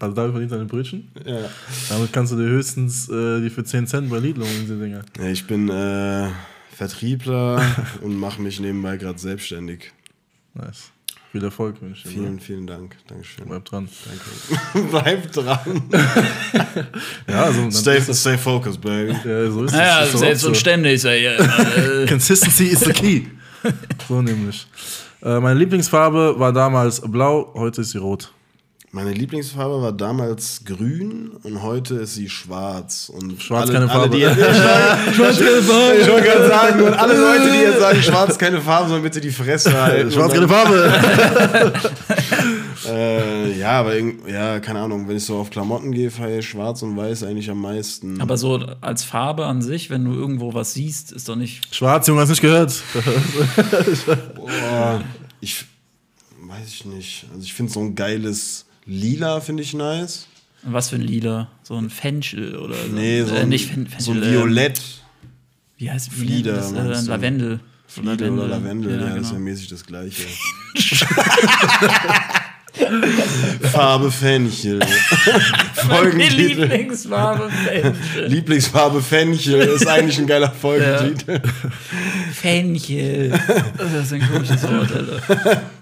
Speaker 4: Also damit verdient deine Brötchen.
Speaker 2: Ja.
Speaker 4: Damit kannst du dir höchstens äh, die für 10 Cent bei Lidl holen, diese Dinger.
Speaker 2: Ja, ich bin äh, Vertriebler und mache mich nebenbei gerade selbstständig.
Speaker 4: Nice. Viel Erfolg wünsche ich dir.
Speaker 2: Vielen, vielen Dank. Dankeschön.
Speaker 4: Bleib dran.
Speaker 2: Danke. Bleib dran.
Speaker 4: Ja, also dann
Speaker 2: Stay, stay focused, baby.
Speaker 4: ja, so ist
Speaker 3: Naja,
Speaker 4: das. ist
Speaker 3: selbst und
Speaker 4: so.
Speaker 3: ständig. Ja, ja, äh,
Speaker 4: Consistency is the key. so nämlich. Äh, meine Lieblingsfarbe war damals blau, heute ist sie rot.
Speaker 2: Meine Lieblingsfarbe war damals grün und heute ist sie schwarz. Und
Speaker 4: Schwarz
Speaker 2: alle,
Speaker 4: keine
Speaker 2: alle,
Speaker 4: Farbe.
Speaker 2: Die jetzt, schwarz keine Farbe. Ich wollte gerade sagen, und alle Leute, die jetzt sagen, schwarz keine Farbe, sollen bitte die Fresse halten.
Speaker 4: Schwarz keine Farbe.
Speaker 2: äh, ja, aber ja, keine Ahnung, wenn ich so auf Klamotten gehe, feiere ich schwarz und weiß eigentlich am meisten.
Speaker 3: aber so als Farbe an sich, wenn du irgendwo was siehst, ist doch nicht.
Speaker 4: Schwarz, Junge, hast nicht gehört.
Speaker 2: Boah, ich weiß ich nicht. Also ich finde so ein geiles Lila finde ich nice.
Speaker 3: Was für ein Lila? So ein Fenchel oder so.
Speaker 2: Nee, so
Speaker 3: äh,
Speaker 2: ein,
Speaker 3: nicht Fen
Speaker 2: so ein
Speaker 3: Fenchel, äh,
Speaker 2: Violett.
Speaker 3: Wie heißt
Speaker 2: Flieder,
Speaker 3: das? Äh? Lavendel.
Speaker 2: Flieder oder Lavendel, ja, das ist ja
Speaker 3: genau.
Speaker 2: mäßig das gleiche. Farbe Fenchel.
Speaker 3: Meine
Speaker 2: Folgentitel.
Speaker 3: Lieblingsfarbe Fenchel.
Speaker 2: Lieblingsfarbe Fenchel ist eigentlich ein geiler Folgentitel.
Speaker 3: Fenchel. Das ist ein komisches Wort, Alter.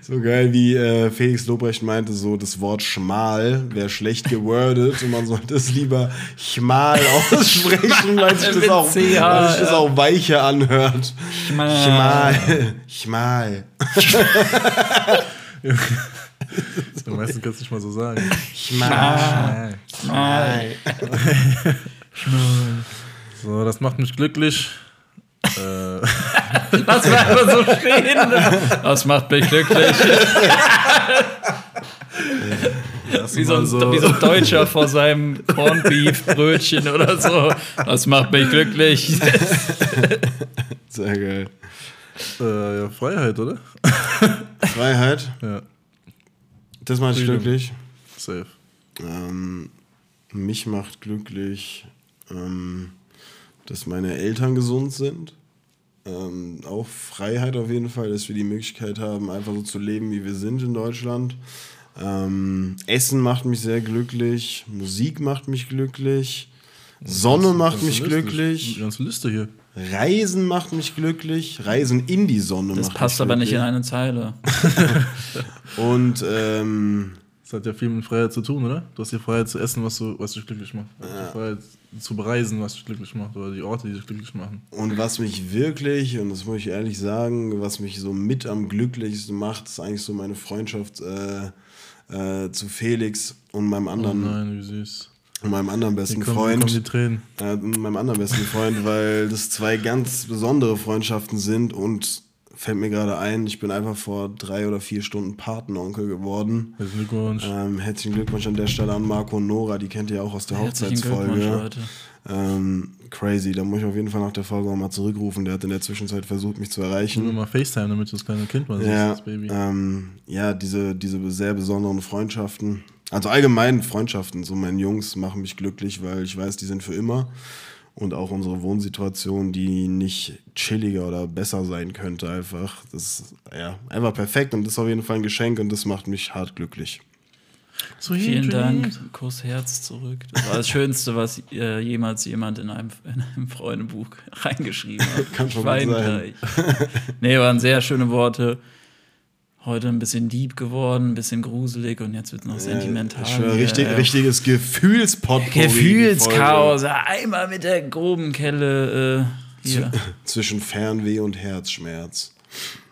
Speaker 2: So geil, wie äh, Felix Lobrecht meinte, so das Wort schmal wäre schlecht gewordet und man sollte es lieber schmal aussprechen, weil sich das auch,
Speaker 3: CH,
Speaker 2: weil sich das auch weicher anhört.
Speaker 3: Schmal.
Speaker 2: Schmal. Schmal.
Speaker 4: Die meisten kannst du nicht mal so sagen.
Speaker 2: Schmal.
Speaker 3: Schmal.
Speaker 4: So, das macht mich glücklich. äh,
Speaker 3: Lass mal einfach so stehen. Das macht mich glücklich. Wie so, ein,
Speaker 4: so-
Speaker 3: wie so ein Deutscher vor seinem Corned Beef Brötchen oder so. Das macht mich glücklich.
Speaker 2: Sehr geil.
Speaker 4: äh, ja, Freiheit, oder?
Speaker 2: Freiheit,
Speaker 4: Ja,
Speaker 2: das macht
Speaker 4: Freedom.
Speaker 2: glücklich.
Speaker 4: safe.
Speaker 2: Ähm, mich macht glücklich, ähm, dass meine Eltern gesund sind. Ähm, auch Freiheit auf jeden Fall, dass wir die Möglichkeit haben, einfach so zu leben, wie wir sind in Deutschland. Ähm, Essen macht mich sehr glücklich, Musik macht mich glücklich, Sonne macht
Speaker 4: Ganze
Speaker 2: mich
Speaker 4: Liste. Die
Speaker 2: glücklich,
Speaker 4: ganze Liste hier.
Speaker 2: Reisen macht mich glücklich, Reisen in die Sonne
Speaker 3: Das
Speaker 2: macht
Speaker 3: passt
Speaker 2: mich
Speaker 3: aber nicht in
Speaker 2: glücklich.
Speaker 3: eine Zeile.
Speaker 2: Und ähm,
Speaker 4: Das hat ja viel mit Freiheit zu tun, oder? Du hast die Freiheit zu essen, was, du, was dich glücklich macht. Freiheit zu bereisen, was dich glücklich macht. Oder die Orte, die dich glücklich machen.
Speaker 2: Und was mich wirklich, und das muss ich ehrlich sagen, was mich so mit am glücklichsten macht, ist eigentlich so meine Freundschaft äh, äh, zu Felix und meinem
Speaker 4: Oh
Speaker 2: anderen,
Speaker 4: nein, wie süß.
Speaker 2: und meinem anderen besten
Speaker 4: kommen,
Speaker 2: Freund.
Speaker 4: Tränen.
Speaker 2: Äh, und meinem anderen besten Freund, weil das zwei ganz besondere Freundschaften sind und fällt mir gerade ein, ich bin einfach vor drei oder vier Stunden Patenonkel geworden.
Speaker 4: Herzlichen Glückwunsch.
Speaker 2: Ähm, herzlichen Glückwunsch an der Stelle an Marco und Nora, die kennt ihr auch aus der
Speaker 3: Herzlichen
Speaker 2: Hochzeitsfolge.
Speaker 3: Leute.
Speaker 2: Ähm, crazy, da muss ich auf jeden Fall nach der Folge auch mal zurückrufen. Der hat in der Zwischenzeit versucht, mich zu erreichen.
Speaker 4: mal FaceTime, damit du das kleine Kind mal siehst,
Speaker 2: Ja,
Speaker 4: das Baby.
Speaker 2: ähm, ja diese, diese sehr besonderen Freundschaften. Also allgemein Freundschaften, so meine Jungs machen mich glücklich, weil ich weiß, die sind für immer. Und auch unsere Wohnsituation, die nicht chilliger oder besser sein könnte, einfach. Das ist ja einfach perfekt und das ist auf jeden Fall ein Geschenk und das macht mich hart glücklich.
Speaker 4: Sweet
Speaker 3: Vielen Dank. Kuss Herz zurück. Das war das Schönste, was äh, jemals jemand in einem, in einem Freundebuch reingeschrieben hat.
Speaker 2: Kann schon sein.
Speaker 3: gleich. Nee, waren sehr schöne Worte. Heute ein bisschen deep geworden, ein bisschen gruselig und jetzt wird noch sentimental.
Speaker 2: Ich schwör,
Speaker 3: Ja,
Speaker 2: richtig,
Speaker 3: ja.
Speaker 2: richtiges Gefühlspotpourri.
Speaker 3: Gefühlschaos. Ja, Einmal mit der groben Kelle äh, hier.
Speaker 2: Zwischen Fernweh und Herzschmerz.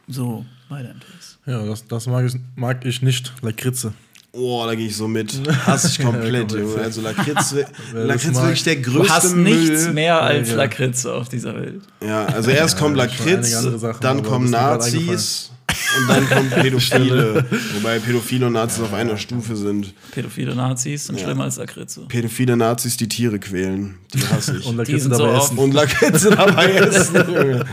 Speaker 3: So, weiter im Text.
Speaker 4: Ja, das, das mag, ich, mag ich nicht. Lakritze.
Speaker 2: Oh, da gehe ich so mit. Hasse ich komplett,
Speaker 4: Ja,
Speaker 2: Junge. Also Lakritz, Lakritz wirklich der größte
Speaker 3: Du hast
Speaker 2: Müll.
Speaker 3: nichts mehr als
Speaker 4: Ja.
Speaker 3: Lakritze auf dieser Welt.
Speaker 2: Ja, also erst kommt
Speaker 4: Ja, schon
Speaker 2: Lakritz, dann kommen Nazis und dann kommen Pädophile. Wobei Pädophile und Nazis auf einer Stufe sind.
Speaker 3: Pädophile Nazis sind
Speaker 2: Ja.
Speaker 3: schlimmer als Lakritze.
Speaker 2: Pädophile Nazis, die Tiere quälen. Die hasse ich.
Speaker 4: Und
Speaker 2: Und,
Speaker 4: Lakritze
Speaker 3: sind so
Speaker 4: dabei
Speaker 3: oft-
Speaker 4: essen.
Speaker 2: Lakritze dabei essen. Junge.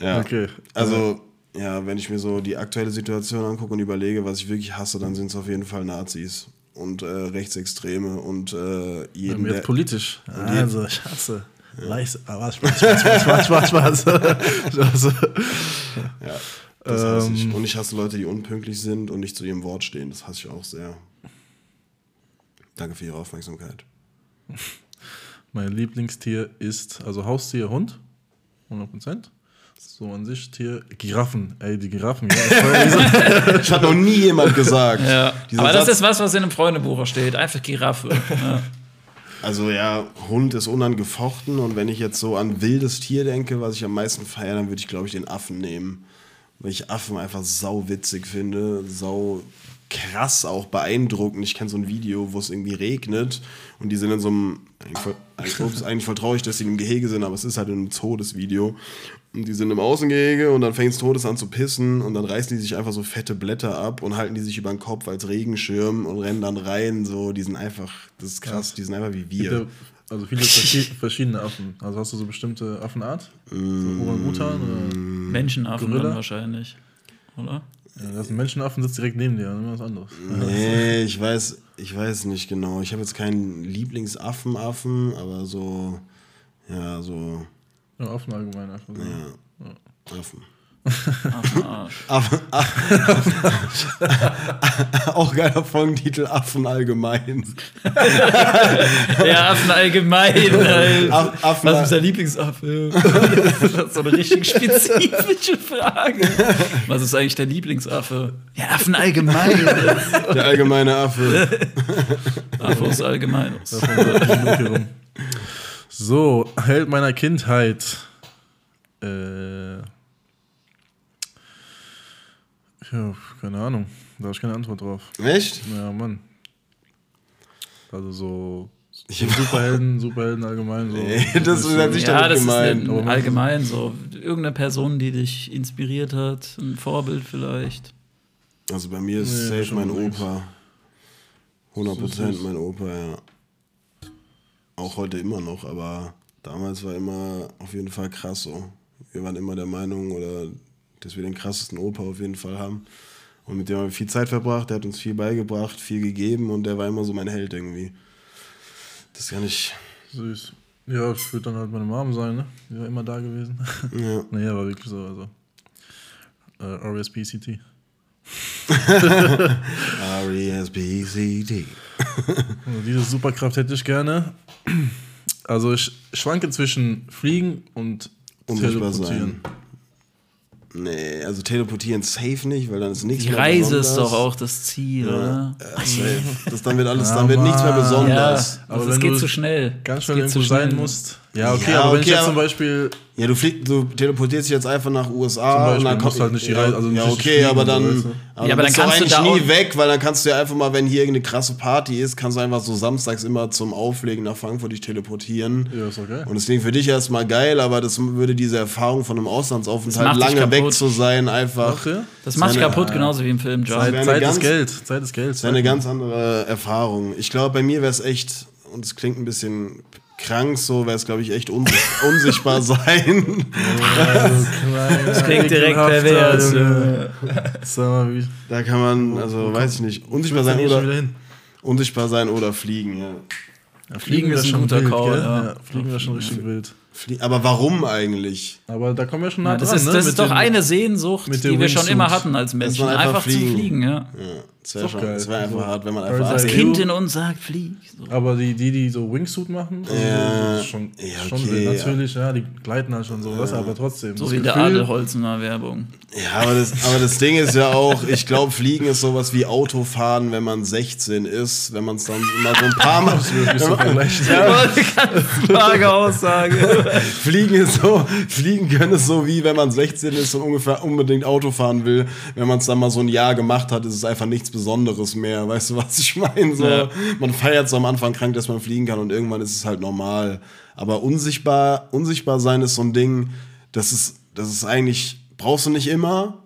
Speaker 2: Ja.
Speaker 4: Okay.
Speaker 2: Also, ja, wenn ich mir so die aktuelle Situation angucke und überlege, was ich wirklich hasse, dann sind es auf jeden Fall Nazis und äh, Rechtsextreme und äh, jeden, der,
Speaker 4: jetzt politisch. Also, ich hasse. Aber Spaß, Spaß, Spaß, Spaß, Spaß, Spaß.
Speaker 2: Ja, das hasse ich.
Speaker 4: Ähm.
Speaker 2: Und ich hasse Leute, die unpünktlich sind und nicht zu ihrem Wort stehen. Das hasse ich auch sehr. Danke für Ihre Aufmerksamkeit.
Speaker 4: Mein Lieblingstier ist, also Haustier, Hund. 100%. So an sich Tier. Giraffen. Ey, die Giraffen. Ja,
Speaker 2: Das hat noch nie jemand gesagt.
Speaker 3: Ja. Aber das
Speaker 2: Satz-
Speaker 3: ist was, was in einem Freundebuch steht. Einfach Giraffe. Ja.
Speaker 2: Also ja, Hund ist unangefochten und wenn ich jetzt so an wildes Tier denke, was ich am meisten feiere, dann würde ich glaube ich den Affen nehmen. Weil ich Affen einfach sau witzig finde, sau krass auch beeindruckend. Ich kenne so ein Video, wo es irgendwie regnet und die sind in so einem, eigentlich voll, eigentlich, ups, eigentlich voll traurig, dass sie im Gehege sind, aber es ist halt in einem Zoo das Video. Und die sind im Außengehege und dann fängt es Todes an zu pissen und dann reißen die sich einfach so fette Blätter ab und halten die sich über den Kopf als Regenschirm und rennen dann rein. So, die sind einfach, das ist krass, die sind einfach wie wir.
Speaker 4: Gibt ja Also viele verschi- verschiedene Affen. Also hast du so bestimmte Affenart? So Orangutan oder?
Speaker 3: Menschenaffen
Speaker 4: Gorilla?
Speaker 3: dann wahrscheinlich. Oder?
Speaker 4: Ja, das ist ein Menschenaffen sitzt direkt neben dir, immer was anderes.
Speaker 2: Nee, ich weiß, ich weiß nicht genau. Ich habe jetzt keinen Lieblingsaffen-Affen, aber so, ja, so,
Speaker 4: Ja, Affen allgemein einfach. So.
Speaker 2: ja, Affen.
Speaker 3: Affenarsch.
Speaker 2: Affen, auch geiler Folgentitel, Affen allgemein.
Speaker 3: Ja, Affen allgemein. Halt.
Speaker 2: Aff- Affen,
Speaker 3: Was ist dein Lieblingsaffe? Das ist so eine richtig spezifische Frage. Was ist eigentlich der Lieblingsaffe? Ja, Affen allgemein.
Speaker 2: der allgemeine Affe.
Speaker 3: Affe ist allgemein.
Speaker 4: So, Held meiner Kindheit. Äh. Ja, keine Ahnung. Da habe ich keine Antwort drauf.
Speaker 2: Echt?
Speaker 4: Ja, Mann. Also so. Superhelden, Superhelden allgemein. So.
Speaker 2: Nee, das ist halt nicht
Speaker 3: Ja,
Speaker 2: damit
Speaker 3: das ist
Speaker 2: gemeint.
Speaker 3: ein, allgemein so. Irgendeine Person, die dich inspiriert hat, ein Vorbild vielleicht.
Speaker 2: Also bei mir ist
Speaker 4: Nee,
Speaker 2: safe mein. Opa. 100%
Speaker 4: So süß.
Speaker 2: mein Opa, ja. Auch heute immer noch, aber damals war immer auf jeden Fall krass so. Wir waren immer der Meinung, oder dass wir den krassesten Opa auf jeden Fall haben. Und mit dem haben wir viel Zeit verbracht, der hat uns viel beigebracht, viel gegeben und der war immer so mein Held irgendwie. Das kann ich.
Speaker 4: Süß. Ja, ich würde dann halt meine Mom sein, ne? Die war immer da gewesen.
Speaker 2: Ja.
Speaker 4: nee, aber wirklich so, also. Äh, RSPCT.
Speaker 2: R-E-S-B-C-D.
Speaker 4: Also diese Superkraft hätte ich gerne. Also ich schwanke zwischen Fliegen und
Speaker 2: Unsichtbar
Speaker 4: Teleportieren.
Speaker 2: sein. Nee, also teleportieren safe nicht, weil dann ist nichts
Speaker 3: Die
Speaker 2: mehr
Speaker 3: Reise ist
Speaker 2: besonders.
Speaker 3: doch auch das Ziel, oder?
Speaker 2: Ja, safe. Das, dann wird alles, dann wird nichts mehr
Speaker 4: Mann.
Speaker 3: Ja,
Speaker 2: besonders.
Speaker 4: Aber
Speaker 3: also es
Speaker 4: wenn
Speaker 3: geht
Speaker 4: du
Speaker 3: zu schnell.
Speaker 4: Ganz schnell irgendwo
Speaker 3: schnell.
Speaker 4: sein musst. Ja, okay,
Speaker 2: Ja,
Speaker 4: aber wenn
Speaker 2: okay,
Speaker 4: ich jetzt zum Beispiel
Speaker 2: Ja, du, flieg, du teleportierst dich jetzt einfach nach USA
Speaker 4: Beispiel,
Speaker 2: und dann kommt
Speaker 4: du halt nicht die
Speaker 2: ja,
Speaker 4: Reise- also
Speaker 2: ja, okay,
Speaker 4: fliegen
Speaker 2: aber dann, aber
Speaker 3: Ja, aber
Speaker 2: bist
Speaker 3: dann
Speaker 2: du
Speaker 3: kannst du
Speaker 2: eigentlich
Speaker 3: da
Speaker 2: nie weg, weil dann kannst du ja einfach mal, wenn hier irgendeine krasse Party ist, kannst du einfach so samstags immer zum Auflegen nach Frankfurt dich teleportieren.
Speaker 4: Ja, ist geil.
Speaker 2: Und deswegen für dich erstmal geil, aber das würde diese Erfahrung von einem Auslandsaufenthalt lange weg zu sein, einfach.
Speaker 4: Ach, ja?
Speaker 3: Das macht dich kaputt, genauso wie im Film
Speaker 2: Zeit-
Speaker 4: Zeit
Speaker 2: ganz-
Speaker 4: ist Geld. Zeit ist Geld.
Speaker 2: Das wäre eine ganz andere Erfahrung. Ich glaube, bei mir wäre es echt, und es klingt ein bisschen krank so, wäre es, glaube ich, echt unsi unsichtbar sein.
Speaker 3: Das klingt direkt pervers.
Speaker 4: Wie.
Speaker 2: Da kann man, also weiß ich nicht, unsichtbar sein oder
Speaker 4: hin.
Speaker 2: unsichtbar sein oder fliegen, ja.
Speaker 4: Ja,
Speaker 3: Fliegen ist
Speaker 4: wär
Speaker 3: ein guter
Speaker 4: wild,
Speaker 3: Call, ja.
Speaker 4: Ja, Fliegen wäre schon richtig wild.
Speaker 2: Aber warum eigentlich?
Speaker 4: Aber da kommen wir schon nah
Speaker 3: Ja, das
Speaker 4: dran,
Speaker 3: ist,
Speaker 4: ne?
Speaker 3: das
Speaker 4: Mit
Speaker 3: ist doch
Speaker 4: dem-
Speaker 3: eine Sehnsucht,
Speaker 4: mit
Speaker 3: die wir schon immer hatten als Menschen.
Speaker 2: einfach
Speaker 3: Einfach,
Speaker 2: fliegen.
Speaker 3: zu fliegen, ja.
Speaker 2: Ja, das wäre
Speaker 4: Ist
Speaker 2: schon,
Speaker 4: geil.
Speaker 2: das wäre einfach
Speaker 4: So
Speaker 2: hart, wenn man einfach.
Speaker 3: Das
Speaker 4: Ey,
Speaker 3: Kind in uns sagt, flieg. So.
Speaker 4: Aber die, die, die so Wingsuit machen, also
Speaker 2: Ja,
Speaker 4: das ist schon,
Speaker 2: ja,
Speaker 4: schon
Speaker 2: okay,
Speaker 4: wild.
Speaker 2: ja.
Speaker 4: natürlich, ja. die gleiten halt schon so, das aber trotzdem.
Speaker 3: So
Speaker 4: das
Speaker 3: wie der
Speaker 4: Gefühl-
Speaker 3: Adelholzener Werbung.
Speaker 2: Ja, aber das, aber das Ding ist ja auch, ich glaube, Fliegen ist sowas wie Autofahren, wenn man 16 ist, wenn man es dann mal so ein paar Mal.
Speaker 4: Du vergleichen.
Speaker 3: Ganz vage Aussage.
Speaker 2: Fliegen ist so, fliegen können ist so wie wenn man 16 ist und ungefähr unbedingt Auto fahren will. Wenn man es dann mal so ein Jahr gemacht hat, ist es einfach nichts Besonderes mehr. Weißt du, was ich meine? So,
Speaker 3: Ja.
Speaker 2: Man feiert so am Anfang krank, dass man fliegen kann und irgendwann ist es halt normal. Aber unsichtbar, unsichtbar sein ist so ein Ding, das ist, das ist eigentlich, brauchst du nicht immer.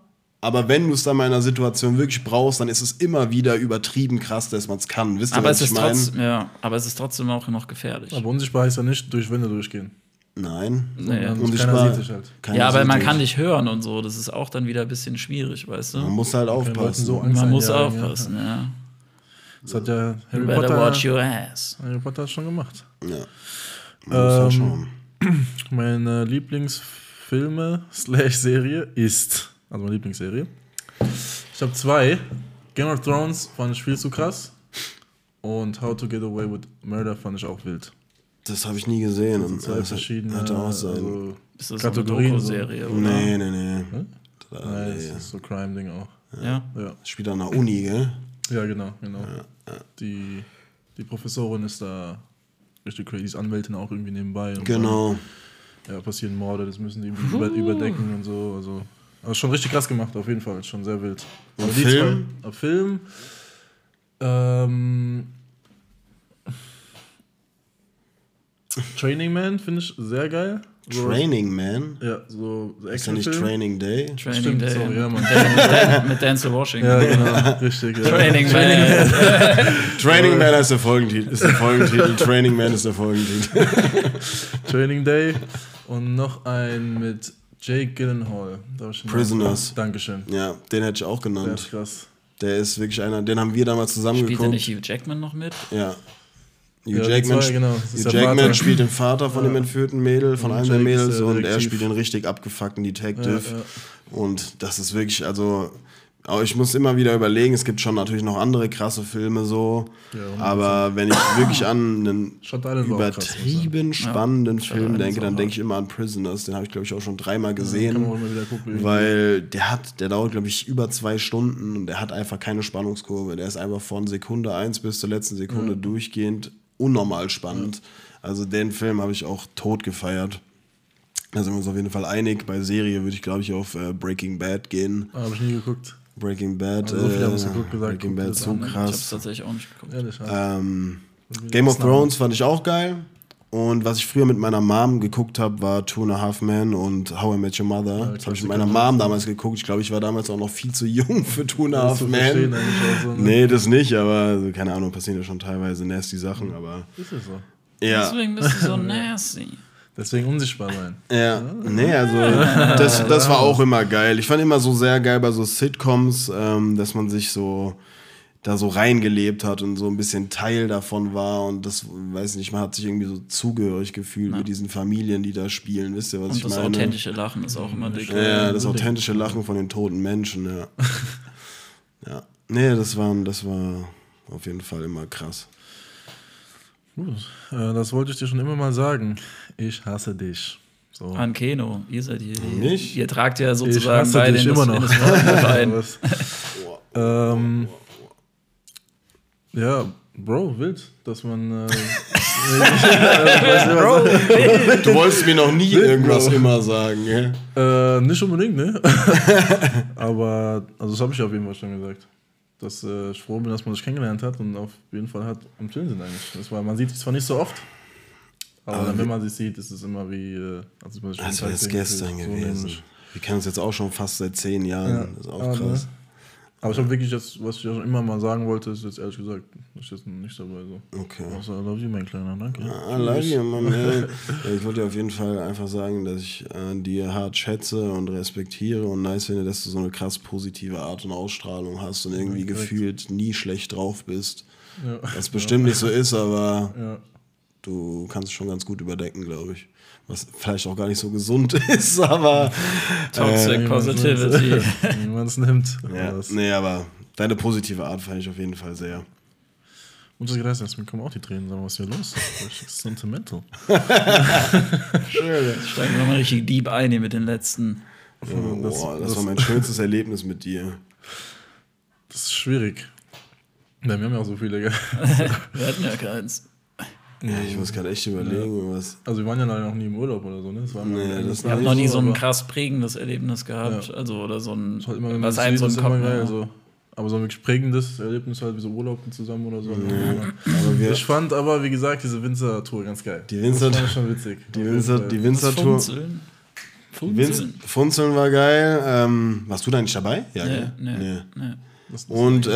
Speaker 2: Aber wenn du es dann mal in einer Situation wirklich brauchst, dann ist es immer wieder übertrieben krass, dass man es kann. Wisst ihr,
Speaker 3: Aber
Speaker 2: was
Speaker 3: es,
Speaker 2: ich
Speaker 3: ist
Speaker 2: meine?
Speaker 3: trotzdem, ja, aber es ist trotzdem auch noch gefährlich.
Speaker 4: Aber unsichtbar heißt ja nicht durch Wände durchgehen.
Speaker 2: Nein. Unsichtbar.
Speaker 4: keiner sieht dich halt.
Speaker 3: Ja, aber man kann dich hören und so. Das ist auch dann wieder ein bisschen schwierig, weißt
Speaker 2: Man
Speaker 3: du?
Speaker 2: muss halt aufpassen.
Speaker 4: so
Speaker 3: Man muss
Speaker 4: einjagen, ja.
Speaker 3: aufpassen, ja.
Speaker 4: Das hat ja
Speaker 3: You
Speaker 4: Harry
Speaker 3: better
Speaker 4: Potter,
Speaker 3: watch your ass.
Speaker 4: Harry Potter schon gemacht.
Speaker 2: Ja. Man muss halt
Speaker 4: Ähm,
Speaker 2: schauen.
Speaker 4: Meine Lieblingsfilme slash Serie ist, also meine Lieblingsserie. Ich habe zwei. Game of Thrones fand ich viel zu krass. Und How to Get Away with Murder fand ich auch wild.
Speaker 2: Das habe ich nie gesehen.
Speaker 4: Das sind zwei
Speaker 2: Das
Speaker 4: verschiedene
Speaker 2: Hätte auch sein.
Speaker 4: also,
Speaker 3: Ist das
Speaker 4: Kategorien. so.
Speaker 3: Doku-Serie, oder?
Speaker 2: nee, nee, nee. Da,
Speaker 4: Nein,
Speaker 2: nee.
Speaker 4: das ist so Crime-Ding auch.
Speaker 3: Ja.
Speaker 4: Ja,
Speaker 2: Spielt an der Uni, gell?
Speaker 4: ja genau, genau. Die, die Professorin ist da richtig crazy, die ist Anwältin auch irgendwie nebenbei. Und
Speaker 2: Genau.
Speaker 4: Dann, ja, passieren Morde, das müssen die irgendwie über, überdecken und so. Also, also schon richtig krass gemacht, auf jeden Fall. Schon sehr wild.
Speaker 2: Und Film?
Speaker 4: Zwei, Film. Ähm, Training Man finde ich sehr geil. So,
Speaker 2: Training Man.
Speaker 4: Ja, so so
Speaker 2: Ist ja nicht. Training Day.
Speaker 3: Training
Speaker 4: Stimmt,
Speaker 3: Day.
Speaker 4: sorry, ja, Mann.
Speaker 3: mit, Dan, mit, Denzel Washington.
Speaker 4: Ja, genau, richtig. Ja.
Speaker 3: Training Man.
Speaker 2: Training Man ist der Folgentitel. Ist der Folgentitel. Training Man ist der Folgentitel.
Speaker 4: Training Day und noch ein mit Jake Gyllenhaal. Den Namen-
Speaker 2: Prisoners.
Speaker 4: Dankeschön.
Speaker 2: Ja, den hätte ich auch
Speaker 4: Der ist
Speaker 2: genannt.
Speaker 4: krass.
Speaker 2: Der ist wirklich einer, den haben wir damals zusammen
Speaker 3: Spielt
Speaker 2: geguckt.
Speaker 3: nicht Hugh Jackman noch mit?
Speaker 2: Ja. Hugh
Speaker 4: Ja,
Speaker 2: Jackman,
Speaker 4: zwei, genau.
Speaker 2: Hugh Jackman spielt den Vater von dem entführten Mädel, von
Speaker 4: Und
Speaker 2: einem der Mädels
Speaker 4: der
Speaker 2: und er spielt den richtig abgefuckten Detective.
Speaker 4: Ja, ja.
Speaker 2: Und das ist wirklich, also, aber ich muss immer wieder überlegen, es gibt schon natürlich noch andere krasse Filme so,
Speaker 4: Ja,
Speaker 2: aber wenn ich wirklich an einen
Speaker 4: auch krass,
Speaker 2: übertrieben spannenden Film denke, dann denke ich immer an Prisoners, den habe ich glaube ich auch schon dreimal gesehen.
Speaker 4: gucken.
Speaker 2: Weil der hat, der dauert, glaube ich, über zwei Stunden und der hat einfach keine Spannungskurve. Der ist einfach von Sekunde 1 bis zur letzten Sekunde durchgehend unnormal spannend. Also den Film habe ich auch tot gefeiert. Da sind wir uns auf jeden Fall einig. Bei Serie würde ich, glaube ich, auf äh, Breaking Bad gehen.
Speaker 4: Ah, Hab ich nie geguckt.
Speaker 2: Breaking Bad,
Speaker 4: Also so haben es
Speaker 2: äh,
Speaker 4: geguckt, gesagt,
Speaker 2: Breaking Bad so
Speaker 4: ne?
Speaker 3: Ich hab's
Speaker 2: krass.
Speaker 3: tatsächlich auch nicht geguckt.
Speaker 4: Ja.
Speaker 2: Ähm, Game of Thrones fand ich auch geil. Und was ich früher mit meiner Mom geguckt habe, war Two and a Half Men und How I Met Your Mother. das habe ich mit meiner Mom damals geguckt. Ich glaube, ich war damals auch noch viel zu jung für Two and a Half Men.
Speaker 4: eigentlich auch so, ne?
Speaker 2: Nee, das nicht, aber also, keine Ahnung, passieren ja schon teilweise nasty Sachen, aber
Speaker 4: Ist es so.
Speaker 2: ja.
Speaker 3: Deswegen bist du so nasty.
Speaker 4: Deswegen unsichtbar sein.
Speaker 2: Ja, nee, also das, das war auch immer geil. Ich fand immer so sehr geil bei so Sitcoms, ähm, dass man sich so da so reingelebt hat und so ein bisschen Teil davon war und das, weiß nicht, man hat sich irgendwie so zugehörig gefühlt mit diesen Familien, die da spielen. Wisst ihr, was
Speaker 3: Und
Speaker 2: ich
Speaker 3: das
Speaker 2: meine?
Speaker 3: authentische Lachen ist auch immer dick.
Speaker 2: Ja, das authentische Lachen von den toten Menschen, ja. ja. Nee, das war, das war auf jeden Fall immer krass.
Speaker 4: Gut. Äh, das wollte ich dir schon immer mal sagen. Ich hasse dich. So.
Speaker 3: An Keno, ihr seid hier.
Speaker 2: Nicht?
Speaker 3: Ihr tragt ja
Speaker 4: Ich
Speaker 3: sozusagen
Speaker 4: hasse
Speaker 3: beide
Speaker 4: dich
Speaker 3: das,
Speaker 4: immer noch.
Speaker 3: in das
Speaker 4: ähm, ja, Bro, wild, dass man. Äh,
Speaker 2: Du wolltest mir noch nie irgendwas immer sagen, gell?
Speaker 4: äh, nicht unbedingt, ne? Aber, also das habe ich auf jeden Fall schon gesagt. Dass äh, ich froh bin, dass man sich kennengelernt hat und auf jeden Fall hat am Chillen sind eigentlich. Das war, man sieht sich zwar nicht so oft, aber, dann, wenn man sich sieht, ist es immer wie. Äh, als man sich jeden
Speaker 2: Das war jetzt gestern.
Speaker 4: So
Speaker 2: gewesen.
Speaker 4: nämlich.
Speaker 2: Wir kennen uns jetzt auch schon fast seit zehn Jahren.
Speaker 4: Ja,
Speaker 2: Das ist auch
Speaker 4: aber,
Speaker 2: krass.
Speaker 4: Aber ich habe wirklich das, was ich ja schon immer mal sagen wollte, ist jetzt ehrlich gesagt, ist jetzt nicht dabei so.
Speaker 2: Okay.
Speaker 4: Außer I love you, mein Kleiner, danke.
Speaker 2: I love you, Mann. ey. Ja, ich wollte dir auf jeden Fall einfach sagen, dass ich äh, dir hart schätze und respektiere und nice finde, dass du so eine krass positive Art und Ausstrahlung hast und irgendwie gefühlt nie schlecht drauf bist.
Speaker 4: Ja.
Speaker 2: Was bestimmt nicht so ist, aber
Speaker 4: Ja.
Speaker 2: du kannst es schon ganz gut überdecken, glaube ich. Was vielleicht auch gar nicht so gesund ist, aber.
Speaker 3: Toxic Positivity.
Speaker 4: Wie man es nimmt.
Speaker 2: Ja,
Speaker 4: Aber das-
Speaker 2: nee, aber deine positive Art fand ich auf jeden Fall sehr.
Speaker 4: Muchas gracias, mir kommen auch die Tränen, sagen, was ist hier los? Richtig sentimental.
Speaker 3: Steigen wir mal richtig deep ein hier mit den letzten.
Speaker 4: Das-
Speaker 2: Boah, das,
Speaker 4: das-
Speaker 2: war mein schönstes Erlebnis mit dir.
Speaker 4: Das ist schwierig. Ja, wir haben ja auch so viele, gell?
Speaker 3: Wir hatten ja keins.
Speaker 2: Ja, ich muss gerade echt überlegen, was.
Speaker 4: Also wir waren ja leider noch nie im Urlaub oder so, ne? Das war
Speaker 2: Nee, das
Speaker 3: Ich habe noch nie so ein krass prägendes Erlebnis gehabt.
Speaker 4: Ja.
Speaker 3: Also, oder so ein.
Speaker 4: Halt immer, wenn
Speaker 3: was
Speaker 4: man
Speaker 3: einem so ein
Speaker 4: immer
Speaker 3: Kopf.
Speaker 4: geil. So. Aber so ein wirklich prägendes Erlebnis halt wie so Urlauben zusammen oder so.
Speaker 2: Aber wir,
Speaker 4: Ich fand aber, wie gesagt, diese Winzer-Tour ganz geil.
Speaker 2: Die Winzer-
Speaker 4: Das fand ich schon witzig.
Speaker 2: die Winzer, die
Speaker 3: Das
Speaker 2: Winzer-Tour.
Speaker 3: Funzeln.
Speaker 2: Winz,
Speaker 3: Funzeln.
Speaker 2: Funzeln war geil. Ähm, warst du da nicht dabei? Ja,
Speaker 3: Nee,
Speaker 2: gell?
Speaker 3: nee, nee.
Speaker 2: Und äh,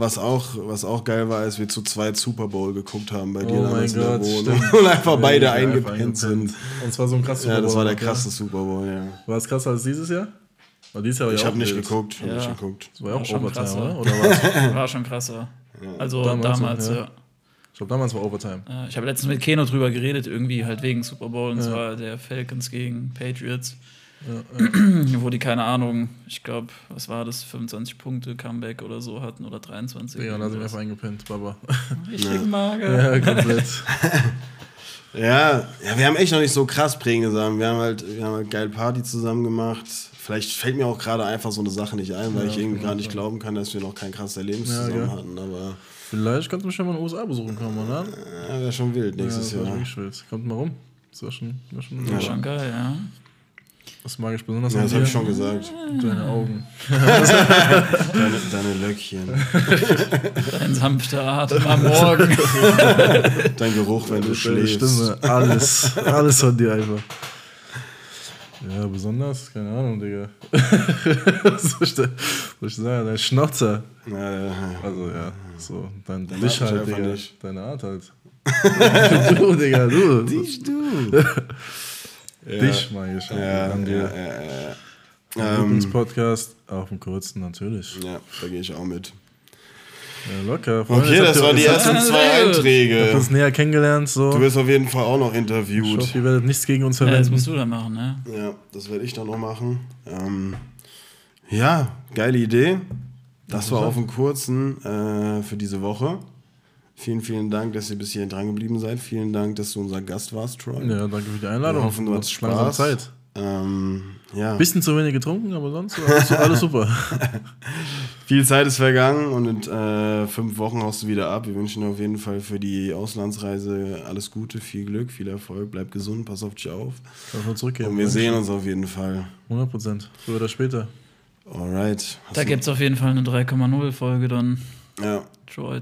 Speaker 2: was, auch, was auch geil war, ist, wir zu zweit Super Bowl geguckt haben bei dir
Speaker 4: Oh
Speaker 2: damals
Speaker 4: mein
Speaker 2: in der
Speaker 4: Gott,
Speaker 2: Wohnung. Und einfach
Speaker 4: Ja,
Speaker 2: beide
Speaker 4: ja, einfach
Speaker 2: eingepennt sind.
Speaker 4: Und zwar so ein krasses
Speaker 2: Ja, das war der
Speaker 4: Super Bowl,
Speaker 2: krasse Super Bowl, ja.
Speaker 4: War es krasser als dieses Jahr? Weil dieses Jahr war
Speaker 2: Ich
Speaker 4: ja
Speaker 2: habe
Speaker 4: auch
Speaker 2: nicht geguckt. Hab
Speaker 3: Ja.
Speaker 2: nicht geguckt.
Speaker 4: Das war ja
Speaker 3: War
Speaker 4: auch
Speaker 3: schon
Speaker 4: Overtime,
Speaker 3: krasser.
Speaker 4: oder? Oder war?
Speaker 3: War schon krasser. Also
Speaker 4: Damals,
Speaker 3: damals,
Speaker 4: ja.
Speaker 3: ja.
Speaker 4: Ich glaube, damals war Overtime.
Speaker 3: Ja, Ich habe letztens mit Keno drüber geredet, irgendwie halt wegen Super Bowl, und
Speaker 4: Ja.
Speaker 3: zwar der Falcons gegen Patriots,
Speaker 4: Ja, ja.
Speaker 3: wo die, keine Ahnung, ich glaube, was war das, 25 Punkte Comeback oder so hatten oder 23.
Speaker 4: Digga, da sind wir einfach eingepennt, Baba.
Speaker 3: Richtig mager.
Speaker 4: ja, komplett.
Speaker 2: Ja, ja, wir haben echt noch nicht so krass prägende Sachen. Wir haben halt, wir haben halt geil Party zusammen gemacht. Vielleicht fällt mir auch gerade einfach so eine Sache nicht ein, weil ich irgendwie gar nicht glauben kann, dass wir noch kein krasses Erlebnis
Speaker 4: Ja,
Speaker 2: zusammen
Speaker 4: gell.
Speaker 2: hatten. Aber
Speaker 4: Vielleicht kannst du mich schon mal in den USA besuchen kommen, oder?
Speaker 2: ja, wäre schon wild
Speaker 4: Ja,
Speaker 2: nächstes
Speaker 4: das war
Speaker 2: Jahr.
Speaker 4: Kommt mal rum. Das war schon, war schon
Speaker 3: Das ist schon geil, ja.
Speaker 4: Das mag ich besonders
Speaker 2: Ja,
Speaker 4: an
Speaker 2: das habe ich schon gesagt.
Speaker 4: Deine Augen.
Speaker 2: Deine, deine Löckchen.
Speaker 3: Ein sanfter Atem am Morgen.
Speaker 2: Dein Geruch, wenn du
Speaker 4: Deine
Speaker 2: schläfst.
Speaker 4: Stimme. Alles. Alles von dir einfach. Ja, besonders? Keine Ahnung, Digga. Was soll ich, da, soll ich sagen? Dein Schnauzer.
Speaker 2: Ja, ja.
Speaker 4: Also, ja. So, dein
Speaker 2: mag
Speaker 4: Dich
Speaker 2: ich
Speaker 4: halt, Digga.
Speaker 2: nicht.
Speaker 4: Deine Art halt. du, Digga, du.
Speaker 2: Dich, du.
Speaker 4: Dich mag ich.
Speaker 2: Ja,
Speaker 4: an
Speaker 2: ja,
Speaker 4: dir.
Speaker 2: ja, ja, ja.
Speaker 4: Ähm, Lieblingspodcast auf dem kurzen, natürlich.
Speaker 2: ja, da gehe ich auch mit.
Speaker 4: Ja, locker. Freunde,
Speaker 2: Okay, das waren die ersten
Speaker 3: Ja,
Speaker 2: zwei
Speaker 3: sehr gut.
Speaker 4: habt ihr
Speaker 2: Einträge.
Speaker 4: uns näher kennengelernt. So.
Speaker 2: Du wirst auf jeden Fall auch noch
Speaker 4: ich
Speaker 2: interviewt.
Speaker 4: hoffe, ihr werdet nichts gegen uns
Speaker 3: Ja, jetzt
Speaker 4: verwenden.
Speaker 3: musst du da machen, ne?
Speaker 2: Ja, das werde ich dann noch machen. Ähm, ja, geile Idee. Das war auf dem kurzen äh, für diese Woche. Vielen, vielen Dank, dass ihr bis hierhin dran geblieben seid. Vielen Dank, dass du unser Gast warst, Troy.
Speaker 4: ja, danke für die Einladung.
Speaker 2: Wir hoffen, du hattest
Speaker 4: langsam
Speaker 2: Spaß.
Speaker 4: Zeit.
Speaker 2: Ähm, ja.
Speaker 4: Bisschen zu wenig getrunken, aber sonst alles, alles super.
Speaker 2: Viel Zeit ist vergangen und in äh, fünf Wochen haust du wieder ab. Wir wünschen dir auf jeden Fall für die Auslandsreise alles Gute, viel Glück, viel Erfolg. Bleib gesund, pass auf dich auf.
Speaker 4: Darf man zurückgeben.
Speaker 2: Und wir sehen uns auf jeden Fall.
Speaker 4: 100 Prozent. Früher oder später.
Speaker 2: Alright. Hast
Speaker 3: Da gibt es auf jeden Fall eine 3,0 Folge dann.
Speaker 2: Ja,
Speaker 3: Troy,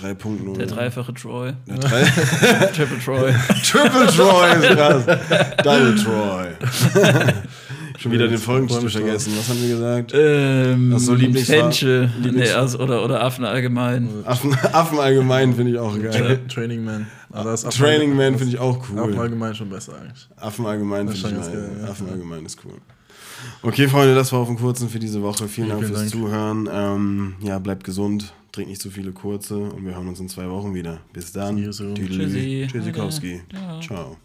Speaker 3: drei,
Speaker 2: 3.0.
Speaker 3: der dreifache Troy.
Speaker 2: Der drei
Speaker 3: Triple Troy.
Speaker 2: Triple Troy ist krass. Double Troy. Schon wieder den Folgentitel vergessen. Was haben wir gesagt?
Speaker 3: ähm,
Speaker 2: Ach so.
Speaker 3: Nee,
Speaker 2: Lieblingsfarbe-
Speaker 3: also, oder, oder Affen allgemein.
Speaker 2: Affen, Affen allgemein finde ich auch
Speaker 4: Tra
Speaker 2: geil.
Speaker 4: Training Man. Das ist
Speaker 2: Training Man finde ich auch
Speaker 4: Affen
Speaker 2: cool.
Speaker 4: allgemein schon besser eigentlich.
Speaker 2: Affen allgemein
Speaker 4: Das ist
Speaker 2: finde ich geil.
Speaker 4: geil, ja.
Speaker 2: Affen allgemein ist cool. Okay, Freunde, das war auf dem Kurzen für diese Woche. Vielen Dank
Speaker 4: Vielen
Speaker 2: fürs
Speaker 4: Dank.
Speaker 2: Zuhören. Ähm, ja, bleibt gesund, trinkt nicht zu viele kurze und wir hören uns in zwei Wochen wieder. Bis dann.
Speaker 3: Tschüssi.
Speaker 2: Tschüssikowski. Ciao.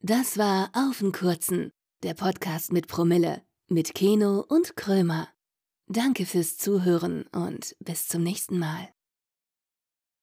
Speaker 5: Das war Auf den Kurzen, der Podcast mit Promille, mit Keno und Krömer. Danke fürs Zuhören und bis zum nächsten Mal.